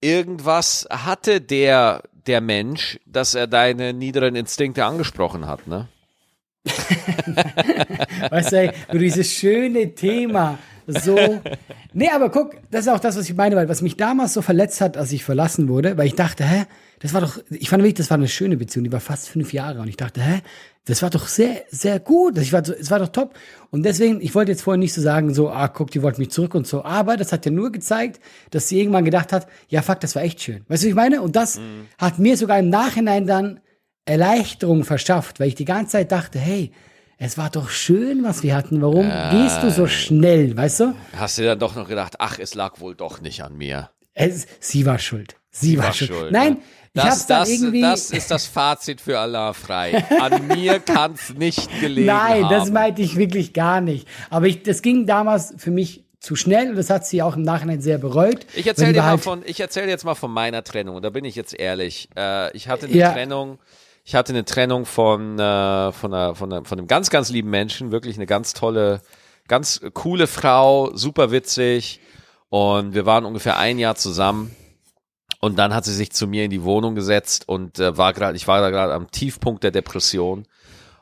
irgendwas hatte der, der Mensch, dass er deine niederen Instinkte angesprochen hat, ne? Weißt du, ey, du dieses schöne Thema so. Nee, aber guck, das ist auch das, was ich meine, weil was mich damals so verletzt hat, als ich verlassen wurde, weil ich dachte, hä, das war doch, ich fand wirklich, das war eine schöne Beziehung, die war fast fünf Jahre und ich dachte, hä, das war doch sehr, sehr gut, das war, so, es war doch top. Und deswegen, ich wollte jetzt vorher nicht so sagen, so, ah, guck, die wollten mich zurück und so, aber das hat ja nur gezeigt, dass sie irgendwann gedacht hat, ja, fuck, das war echt schön. Weißt du, was ich meine? Und das hat mir sogar im Nachhinein dann Erleichterung verschafft, weil ich die ganze Zeit dachte, hey, es war doch schön, was wir hatten. Warum gehst du so schnell, weißt du? Hast du dann doch noch gedacht, ach, es lag wohl doch nicht an mir. Es, sie war schuld. Sie, war, war schuld. schuld, Nein, ne? ich Das, hab's dann das, irgendwie. das ist das Fazit für Allah frei. An mir kann's nicht gelegen Nein, haben. das meinte ich wirklich gar nicht. Aber ich, das ging damals für mich zu schnell und das hat sie auch im Nachhinein sehr bereut. Ich erzähle dir war mal halt- von, ich erzähle jetzt mal von meiner Trennung und da bin ich jetzt ehrlich. Äh, ich hatte eine Ja. Trennung, ich hatte eine Trennung von äh, von einer, von, einer, von einem ganz ganz lieben Menschen, wirklich eine ganz tolle, ganz coole Frau, super witzig und wir waren ungefähr ein Jahr zusammen. Und dann hat sie sich zu mir in die Wohnung gesetzt und äh, war gerade, ich war da gerade am Tiefpunkt der Depression.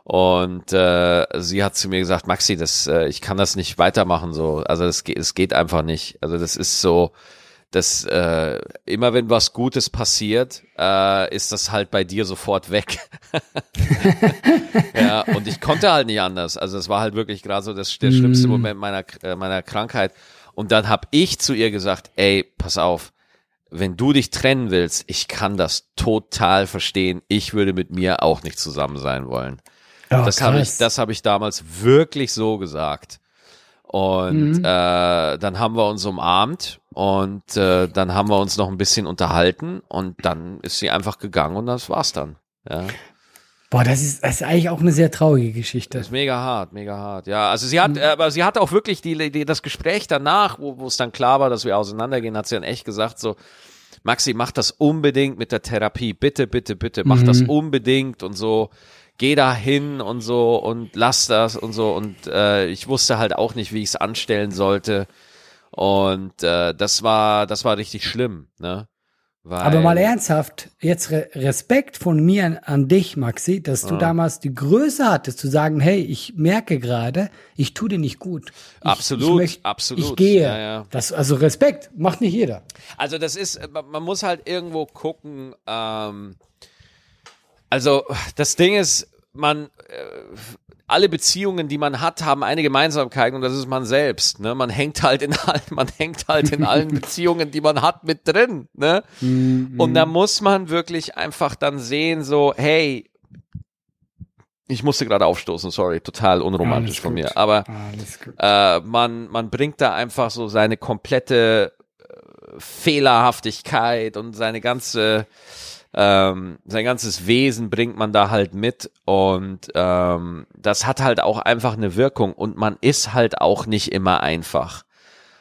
Und äh, sie hat zu mir gesagt, Maxi, das, äh, ich kann das nicht weitermachen so. Also das geht, es geht einfach nicht. Also das ist so, dass äh, immer wenn was Gutes passiert, äh, ist das halt bei dir sofort weg. ja, und ich konnte halt nicht anders. Also es war halt wirklich gerade so das, der schlimmste Moment meiner äh, meiner Krankheit. Und dann habe ich zu ihr gesagt, ey, pass auf, wenn du dich trennen willst, ich kann das total verstehen. Ich würde mit mir auch nicht zusammen sein wollen. Oh, das habe ich, das habe ich damals wirklich so gesagt. Und Mhm. äh, dann haben wir uns umarmt und äh, dann haben wir uns noch ein bisschen unterhalten und dann ist sie einfach gegangen und das war's dann. Ja, Boah, das ist, das ist eigentlich auch eine sehr traurige Geschichte. das ist mega hart, mega hart. Ja, also sie hat, Mhm. aber sie hat auch wirklich die, die das Gespräch danach, wo es dann klar war, dass wir auseinandergehen, hat sie dann echt gesagt so, Maxi, mach das unbedingt mit der Therapie, bitte, bitte, bitte, mach das Mhm. unbedingt und so. Geh da hin und so und lass das und so und äh, ich wusste halt auch nicht, wie ich es anstellen sollte und äh, das war das war richtig schlimm, ne? Weil, Aber mal ernsthaft, jetzt Re Respekt von mir an, an dich, Maxi, dass du damals die Größe hattest, zu sagen, hey, ich merke gerade, ich tue dir nicht gut. Ich, Absolut, ich möcht- absolut, Ich gehe. ja, ja. Das, also Respekt, macht nicht jeder. Also das ist, man man muss halt irgendwo gucken. Ähm, also das Ding ist, man, äh, alle Beziehungen, die man hat, haben eine Gemeinsamkeit und das ist man selbst. Ne? Man hängt halt in allen, man hängt halt in allen Beziehungen, die man hat, mit drin. Ne? Und da muss man wirklich einfach dann sehen, so, hey, ich musste gerade aufstoßen, sorry, total unromantisch von mir. Aber äh, man, man bringt da einfach so seine komplette äh, Fehlerhaftigkeit und seine ganze, ähm, sein ganzes Wesen bringt man da halt mit und ähm, das hat halt auch einfach eine Wirkung und man ist halt auch nicht immer einfach.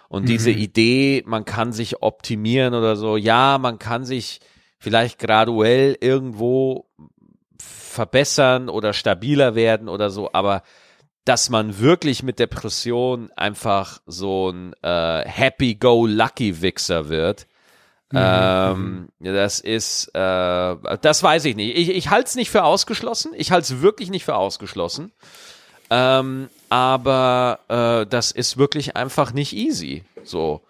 Und diese Idee, man kann sich optimieren oder so, ja, man kann sich vielleicht graduell irgendwo verbessern oder stabiler werden oder so, aber dass man wirklich mit Depression einfach so ein äh, Happy-Go-Lucky-Wichser wird, ähm, ja, das ist, äh, das weiß ich nicht. Ich, ich halte es nicht für ausgeschlossen. Ich halte es wirklich nicht für ausgeschlossen. Ähm, aber äh, das ist wirklich einfach nicht easy. So.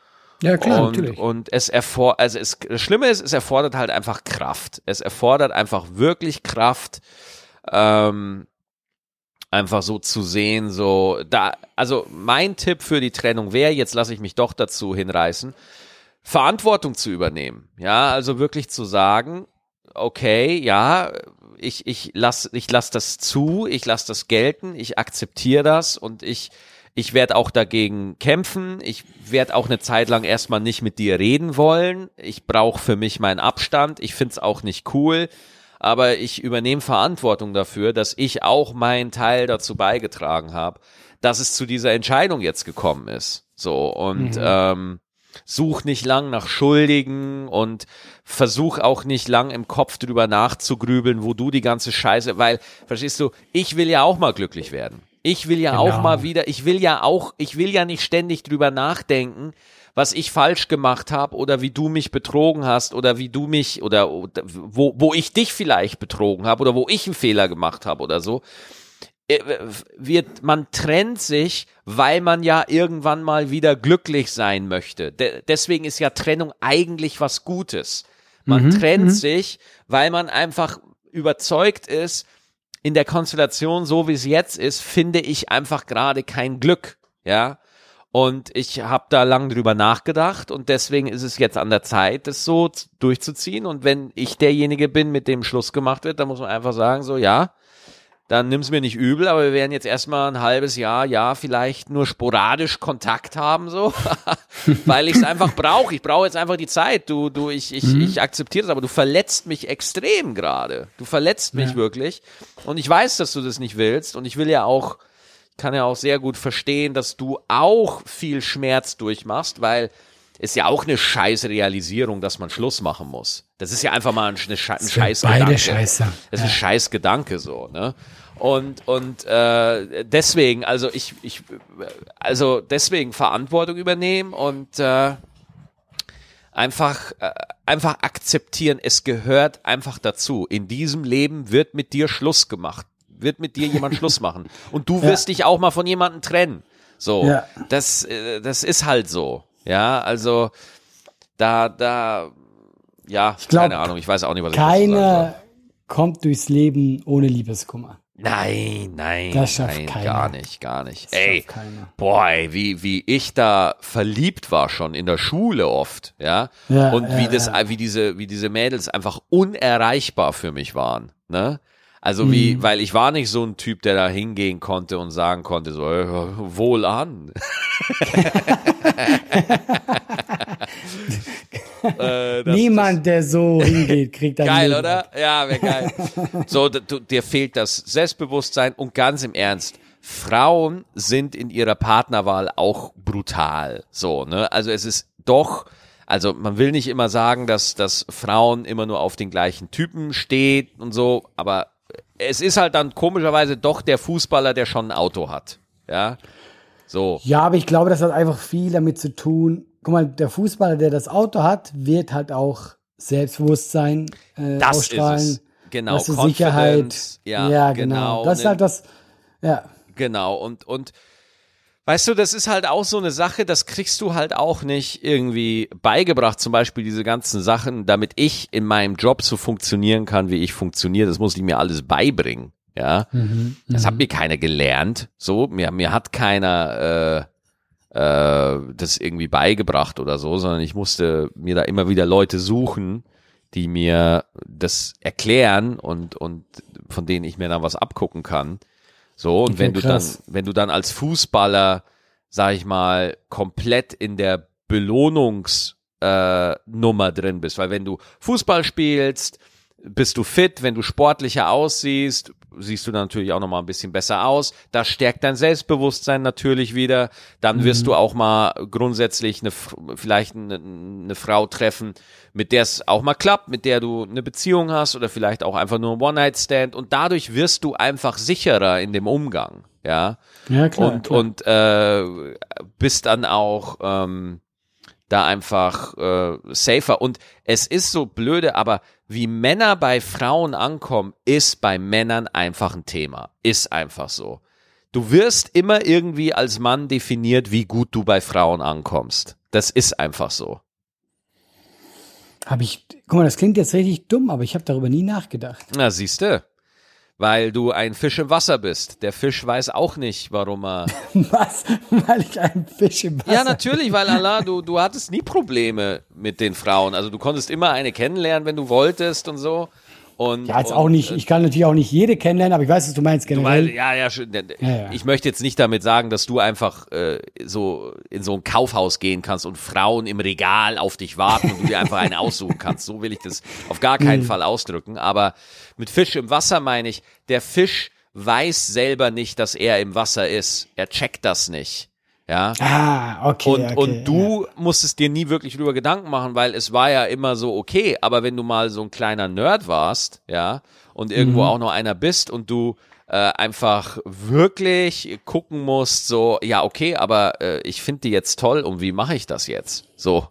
Ja, klar, und, natürlich. Und es erfordert, also es, das Schlimme ist, es erfordert halt einfach Kraft. Es erfordert einfach wirklich Kraft, ähm, einfach so zu sehen, so da, also mein Tipp für die Trennung wäre, jetzt lasse ich mich doch dazu hinreißen, Verantwortung zu übernehmen. Ja, also wirklich zu sagen, okay, ja, ich, ich lass, ich lass das zu, ich lass das gelten, ich akzeptiere das und ich, ich werde auch dagegen kämpfen. Ich werde auch eine Zeit lang erstmal nicht mit dir reden wollen. Ich brauche für mich meinen Abstand. Ich find's auch nicht cool. Aber ich übernehme Verantwortung dafür, dass ich auch meinen Teil dazu beigetragen habe, dass es zu dieser Entscheidung jetzt gekommen ist. So und mhm. ähm, such nicht lang nach Schuldigen und versuch auch nicht lang im Kopf drüber nachzugrübeln, wo du die ganze Scheiße, weil, verstehst du, ich will ja auch mal glücklich werden. Ich will ja genau. auch mal wieder, ich will ja auch, ich will ja nicht ständig drüber nachdenken, was ich falsch gemacht habe oder wie du mich betrogen hast oder wie du mich oder, oder wo, wo ich dich vielleicht betrogen habe oder wo ich einen Fehler gemacht habe oder so. Äh, wird, man trennt sich, weil man ja irgendwann mal wieder glücklich sein möchte. De deswegen ist ja Trennung eigentlich was Gutes. Man mhm, trennt mhm. sich, weil man einfach überzeugt ist, in der Konstellation, so wie es jetzt ist, finde ich einfach gerade kein Glück. Ja. Und ich habe da lang drüber nachgedacht und deswegen ist es jetzt an der Zeit, das so durchzuziehen. Und wenn ich derjenige bin, mit dem Schluss gemacht wird, dann muss man einfach sagen, so ja, dann nimm's mir nicht übel, aber wir werden jetzt erstmal ein halbes Jahr, ja, vielleicht nur sporadisch Kontakt haben, so, weil ich es einfach brauche. Ich brauche jetzt einfach die Zeit. Du, du, ich, ich, mhm. ich akzeptiere das, aber du verletzt mich extrem gerade. Du verletzt mich ja. wirklich. Und ich weiß, dass du das nicht willst. Und ich will ja auch, kann ja auch sehr gut verstehen, dass du auch viel Schmerz durchmachst, weil ist ja auch eine scheiß Realisierung, dass man Schluss machen muss. Das ist ja einfach mal ein, eine ein scheiß Gedanke. Scheiße. Das ist ein scheiß Gedanke so, ne? Und, und äh, deswegen, also ich, ich, also deswegen Verantwortung übernehmen und äh, einfach, äh, einfach akzeptieren, es gehört einfach dazu. In diesem Leben wird mit dir Schluss gemacht. Wird mit dir jemand Schluss machen. Und du wirst ja. dich auch mal von jemandem trennen. So, ja. das, äh, das ist halt so. Ja, also da, da, ja, ich glaub, keine Ahnung, ich weiß auch nicht, was ich Keiner kommt durchs Leben ohne Liebeskummer. Nein, nein, das schafft nein, keiner. gar nicht, gar nicht. Das ey, boah, ey, wie, wie ich da verliebt war schon in der Schule oft, ja. ja und wie ja, das, ja. wie diese, wie diese Mädels einfach unerreichbar für mich waren, ne? Also wie, mhm. weil ich war nicht so ein Typ, der da hingehen konnte und sagen konnte, so, äh, wohl an. äh, Niemand, der so hingeht, kriegt dann Geil, oder? Ja, wäre geil. So, du, dir fehlt das Selbstbewusstsein und ganz im Ernst, Frauen sind in ihrer Partnerwahl auch brutal. So, ne? Also es ist doch, also man will nicht immer sagen, dass, dass Frauen immer nur auf den gleichen Typen steht und so, aber es ist halt dann komischerweise doch der Fußballer, der schon ein Auto hat. Ja. So. Ja, aber ich glaube, das hat einfach viel damit zu tun. Guck mal, der Fußballer, der das Auto hat, wird halt auch Selbstbewusstsein äh, das ausstrahlen. Ist es. Genau, das ist Sicherheit. Ja, ja genau. genau. Das ist halt das. Ja. Genau. Und und Weißt du, das ist halt auch so eine Sache, das kriegst du halt auch nicht irgendwie beigebracht, zum Beispiel diese ganzen Sachen, damit ich in meinem Job so funktionieren kann, wie ich funktioniere, das muss ich mir alles beibringen, ja. Mhm, das hat mhm. mir keiner gelernt, so, mir, mir hat keiner äh, äh, das irgendwie beigebracht oder so, sondern ich musste mir da immer wieder Leute suchen, die mir das erklären und, und von denen ich mir dann was abgucken kann. So, und wenn du dann, wenn du dann als Fußballer, sag ich mal, komplett in der Belohnungsnummer äh, drin bist, weil wenn du Fußball spielst, bist du fit, wenn du sportlicher aussiehst, siehst du natürlich auch noch mal ein bisschen besser aus. Das stärkt dein Selbstbewusstsein natürlich wieder. Dann wirst mhm. du auch mal grundsätzlich eine, vielleicht eine, eine Frau treffen, mit der es auch mal klappt, mit der du eine Beziehung hast oder vielleicht auch einfach nur ein One-Night-Stand und dadurch wirst du einfach sicherer in dem Umgang. Ja, ja klar. Und, klar. und äh, bist dann auch ähm, da einfach äh, safer. Und es ist so blöde, aber wie Männer bei Frauen ankommen, ist bei Männern einfach ein Thema. Ist einfach so. Du wirst immer irgendwie als Mann definiert, wie gut du bei Frauen ankommst. Das ist einfach so. Habe ich, guck mal, das klingt jetzt richtig dumm, aber ich habe darüber nie nachgedacht. Na, siehst du weil du ein Fisch im Wasser bist. Der Fisch weiß auch nicht, warum er. Was? Weil ich ein Fisch im Wasser Ja, natürlich, weil Allah, du, du hattest nie Probleme mit den Frauen. Also du konntest immer eine kennenlernen, wenn du wolltest und so. Und, Ja, jetzt und, auch nicht, äh, ich kann natürlich auch nicht jede kennenlernen, aber ich weiß, was du meinst Du generell. weißt, ja, ja, schön. Ja, ja. Ich möchte jetzt nicht damit sagen, dass du einfach äh, so in so ein Kaufhaus gehen kannst und Frauen im Regal auf dich warten und du dir einfach einen aussuchen kannst. So will ich das auf gar keinen Mhm. Fall ausdrücken. Aber mit Fisch im Wasser meine ich, der Fisch weiß selber nicht, dass er im Wasser ist. Er checkt das nicht. Ja. ah, okay. Und, okay, und du musstest dir nie wirklich drüber Gedanken machen, weil es war ja immer so okay. Aber wenn du mal so ein kleiner Nerd warst, ja, und irgendwo Mhm. auch noch einer bist und du äh, einfach wirklich gucken musst, so, ja, okay, aber äh, ich finde die jetzt toll und wie mache ich das jetzt? So,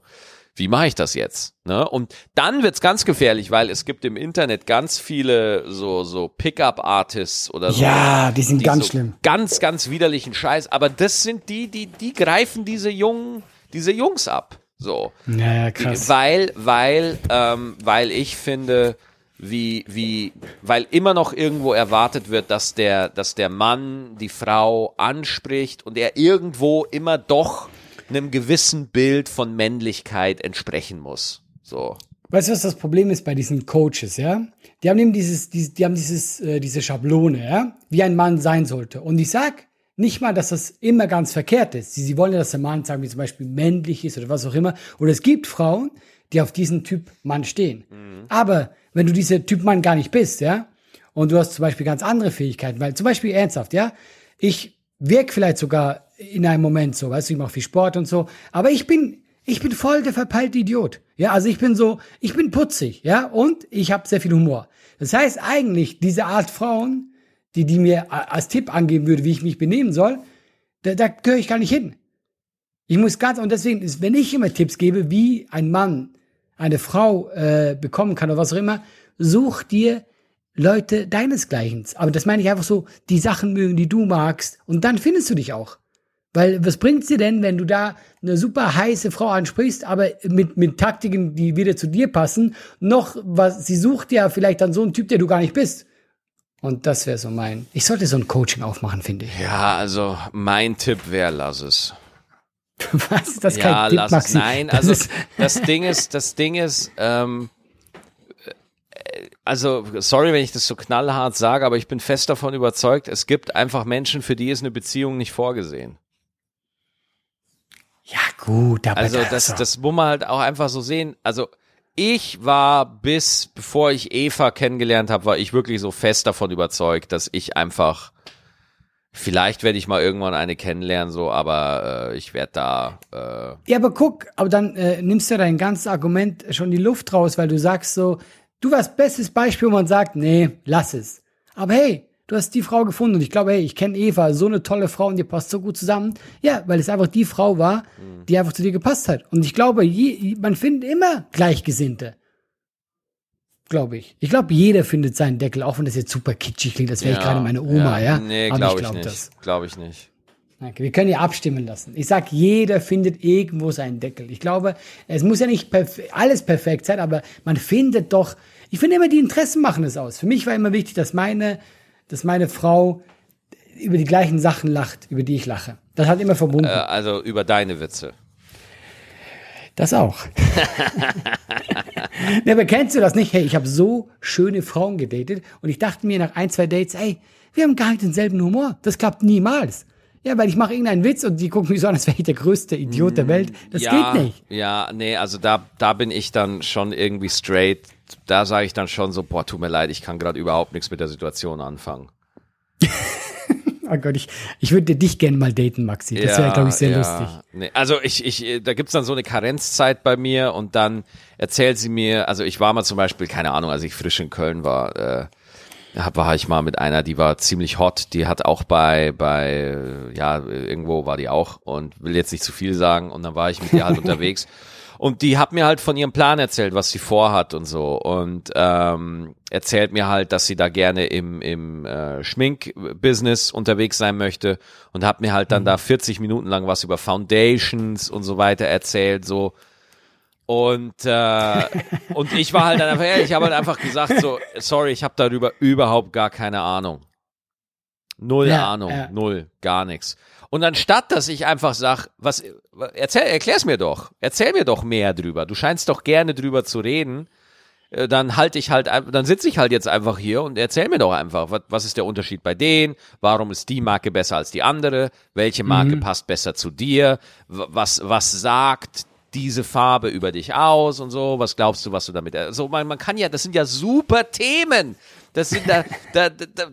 wie mache ich das jetzt? Ne? Und dann wird's ganz gefährlich, weil es gibt im Internet ganz viele so, so Pickup-Artists oder so. Ja, die sind ganz so schlimm. Ganz, ganz widerlichen Scheiß. Aber das sind die, die, die greifen diese Jungen, diese Jungs ab. So. Ja, ja, krass. Weil, weil, ähm, weil ich finde, wie, wie, weil immer noch irgendwo erwartet wird, dass der, dass der Mann die Frau anspricht und er irgendwo immer doch einem gewissen Bild von Männlichkeit entsprechen muss. So. Weißt du, was das Problem ist bei diesen Coaches, ja? Die haben eben dieses, dieses die haben dieses, äh, diese Schablone, ja? Wie ein Mann sein sollte. Und ich sag nicht mal, dass das immer ganz verkehrt ist. Sie, sie wollen ja, dass der Mann, sagen wir zum Beispiel, männlich ist oder was auch immer. Oder es gibt Frauen, die auf diesen Typ Mann stehen. Aber wenn du dieser Typ Mann gar nicht bist, ja? Und du hast zum Beispiel ganz andere Fähigkeiten, weil zum Beispiel ernsthaft, ja? Ich wirke vielleicht sogar in einem Moment so, weißt du, ich mache viel Sport und so, aber ich bin ich bin voll der verpeilte Idiot. Ja, also ich bin so, ich bin putzig, ja, und ich habe sehr viel Humor. Das heißt eigentlich, diese Art Frauen, die, die mir als Tipp angeben würde, wie ich mich benehmen soll, da, da gehöre ich gar nicht hin. Ich muss ganz, und deswegen ist, wenn ich immer Tipps gebe, wie ein Mann eine Frau äh, bekommen kann oder was auch immer, such dir Leute deinesgleichen. Aber das meine ich einfach so, die Sachen mögen, die du magst, und dann findest du dich auch. Weil was bringt's dir denn, wenn du da eine super heiße Frau ansprichst, aber mit, mit Taktiken, die weder zu dir passen, noch was, sie sucht ja vielleicht dann so einen Typ, der du gar nicht bist. Und das wäre so mein. Ich sollte so ein Coaching aufmachen, finde ich. Ja, also mein Tipp wäre, lass es. Was ist das kein ja, Tipp, lass Maxi? es. Nein, Das also ist- das Ding ist, das Ding ist, ähm, äh, also sorry, wenn ich das so knallhart sage, aber ich bin fest davon überzeugt, es gibt einfach Menschen, für die ist eine Beziehung nicht vorgesehen. Ja, gut, aber Also das, das, das muss man halt auch einfach so sehen. Also ich war bis, bevor ich Eva kennengelernt habe, war ich wirklich so fest davon überzeugt, dass ich einfach, vielleicht werde ich mal irgendwann eine kennenlernen, so, aber äh, ich werde da, äh, Ja, aber guck, aber dann äh, nimmst du dein ganzes Argument schon die Luft raus, weil du sagst so, du warst bestes Beispiel, wo man sagt, nee, lass es. Aber hey, du hast die Frau gefunden und ich glaube, hey, ich kenne Eva, so eine tolle Frau und die passt so gut zusammen. Ja, weil es einfach die Frau war, die einfach zu dir gepasst hat. Und ich glaube, je, man findet immer Gleichgesinnte. Glaube ich. Ich glaube, jeder findet seinen Deckel, auch wenn das jetzt super kitschig klingt, als wäre ich gerade meine Oma, ja. Nee, Aber glaube ich, glaub nicht. das. Glaube ich nicht. Okay, wir können ja abstimmen lassen. Ich sag, jeder findet irgendwo seinen Deckel. Ich glaube, es muss ja nicht perf alles perfekt sein, aber man findet doch, ich finde immer, die Interessen machen es aus. Für mich war immer wichtig, dass meine, dass meine Frau über die gleichen Sachen lacht, über die ich lache. Das hat immer verbunden. Äh, also über deine Witze. Das auch. ne, aber kennst du das nicht? Hey, ich habe so schöne Frauen gedatet und ich dachte mir nach ein, zwei Dates, ey, wir haben gar nicht denselben Humor. Das klappt niemals. Ja, weil ich mache irgendeinen Witz und die gucken mich so an, als wäre ich der größte Idiot der Welt. Das ja, geht nicht. Ja, nee, also da, da bin ich dann schon irgendwie straight. Da sage ich dann schon so, boah, tut mir leid, ich kann gerade überhaupt nichts mit der Situation anfangen. Oh Gott, ich, ich würde dich gerne mal daten, Maxi. Das wäre, glaube ich, sehr lustig. Nee, also ich, ich, da gibt's dann so eine Karenzzeit bei mir und dann erzählt sie mir, also ich war mal zum Beispiel, keine Ahnung, als ich frisch in Köln war, äh, war ich mal mit einer, die war ziemlich hot, die hat auch bei, bei, ja, irgendwo war die auch und will jetzt nicht zu viel sagen und dann war ich mit ihr halt unterwegs und die hat mir halt von ihrem Plan erzählt, was sie vorhat und so und ähm, erzählt mir halt, dass sie da gerne im, im äh, Schminkbusiness unterwegs sein möchte und hat mir halt dann da 40 Minuten lang was über Foundations und so weiter erzählt, so und, äh, und ich war halt dann einfach, ehrlich, ich habe halt einfach gesagt, so, sorry, ich habe darüber überhaupt gar keine Ahnung. Null Ja, Ahnung, ja. null, gar nichts. Und anstatt, dass ich einfach sag, was, erzähl, erklär's mir doch, erzähl mir doch mehr drüber. Du scheinst doch gerne drüber zu reden. äh, dann halte ich halt, dann sitze ich halt jetzt einfach hier und erzähl mir doch einfach, was, was ist der Unterschied bei denen? Warum ist die Marke besser als die andere? Welche Marke passt besser zu dir? Was, was sagt diese Farbe über dich aus und so? Was glaubst du, was du damit, also man, man kann ja, das sind ja super Themen. Das sind da, da, da, da,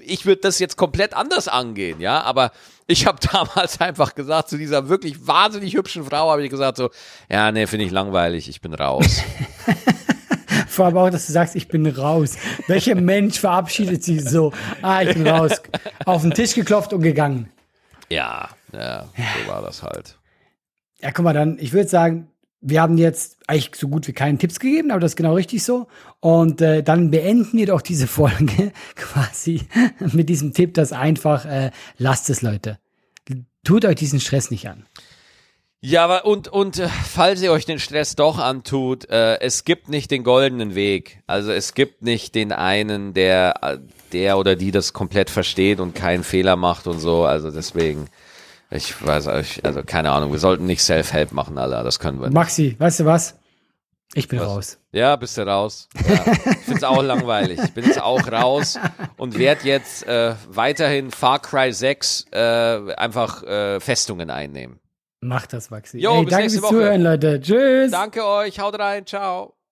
ich würde das jetzt komplett anders angehen, ja, aber ich habe damals einfach gesagt, zu dieser wirklich wahnsinnig hübschen Frau habe ich gesagt so, ja, nee, finde ich langweilig, ich bin raus. Vor allem auch, dass du sagst, ich bin raus. Welcher Mensch verabschiedet sich so? Ah, ich bin raus. Auf den Tisch geklopft und gegangen. ja, ja, so war das halt. Ja, guck mal, dann, ich würde sagen, wir haben jetzt eigentlich so gut wie keinen Tipps gegeben, aber das ist genau richtig so. Und äh, dann beenden wir doch diese Folge quasi mit diesem Tipp, dass einfach, äh, lasst es, Leute. Tut euch diesen Stress nicht an. Ja, und, und äh, falls ihr euch den Stress doch antut, äh, es gibt nicht den goldenen Weg. Also es gibt nicht den einen, der, äh, der oder die das komplett versteht und keinen Fehler macht und so. Also deswegen, ich weiß euch, also keine Ahnung, wir sollten nicht Self-Help machen, Alter, das können wir nicht. Maxi, weißt du was? Ich bin Was? raus. Ja, bist du raus. Ja. Ich find's auch langweilig. Ich bin jetzt auch raus und werde jetzt äh, weiterhin Far Cry 6 äh, einfach äh, Festungen einnehmen. Macht das, Maxi. Jo, Ey, bis danke fürs Woche. Zuhören, Leute. Tschüss. Danke euch, haut rein, ciao.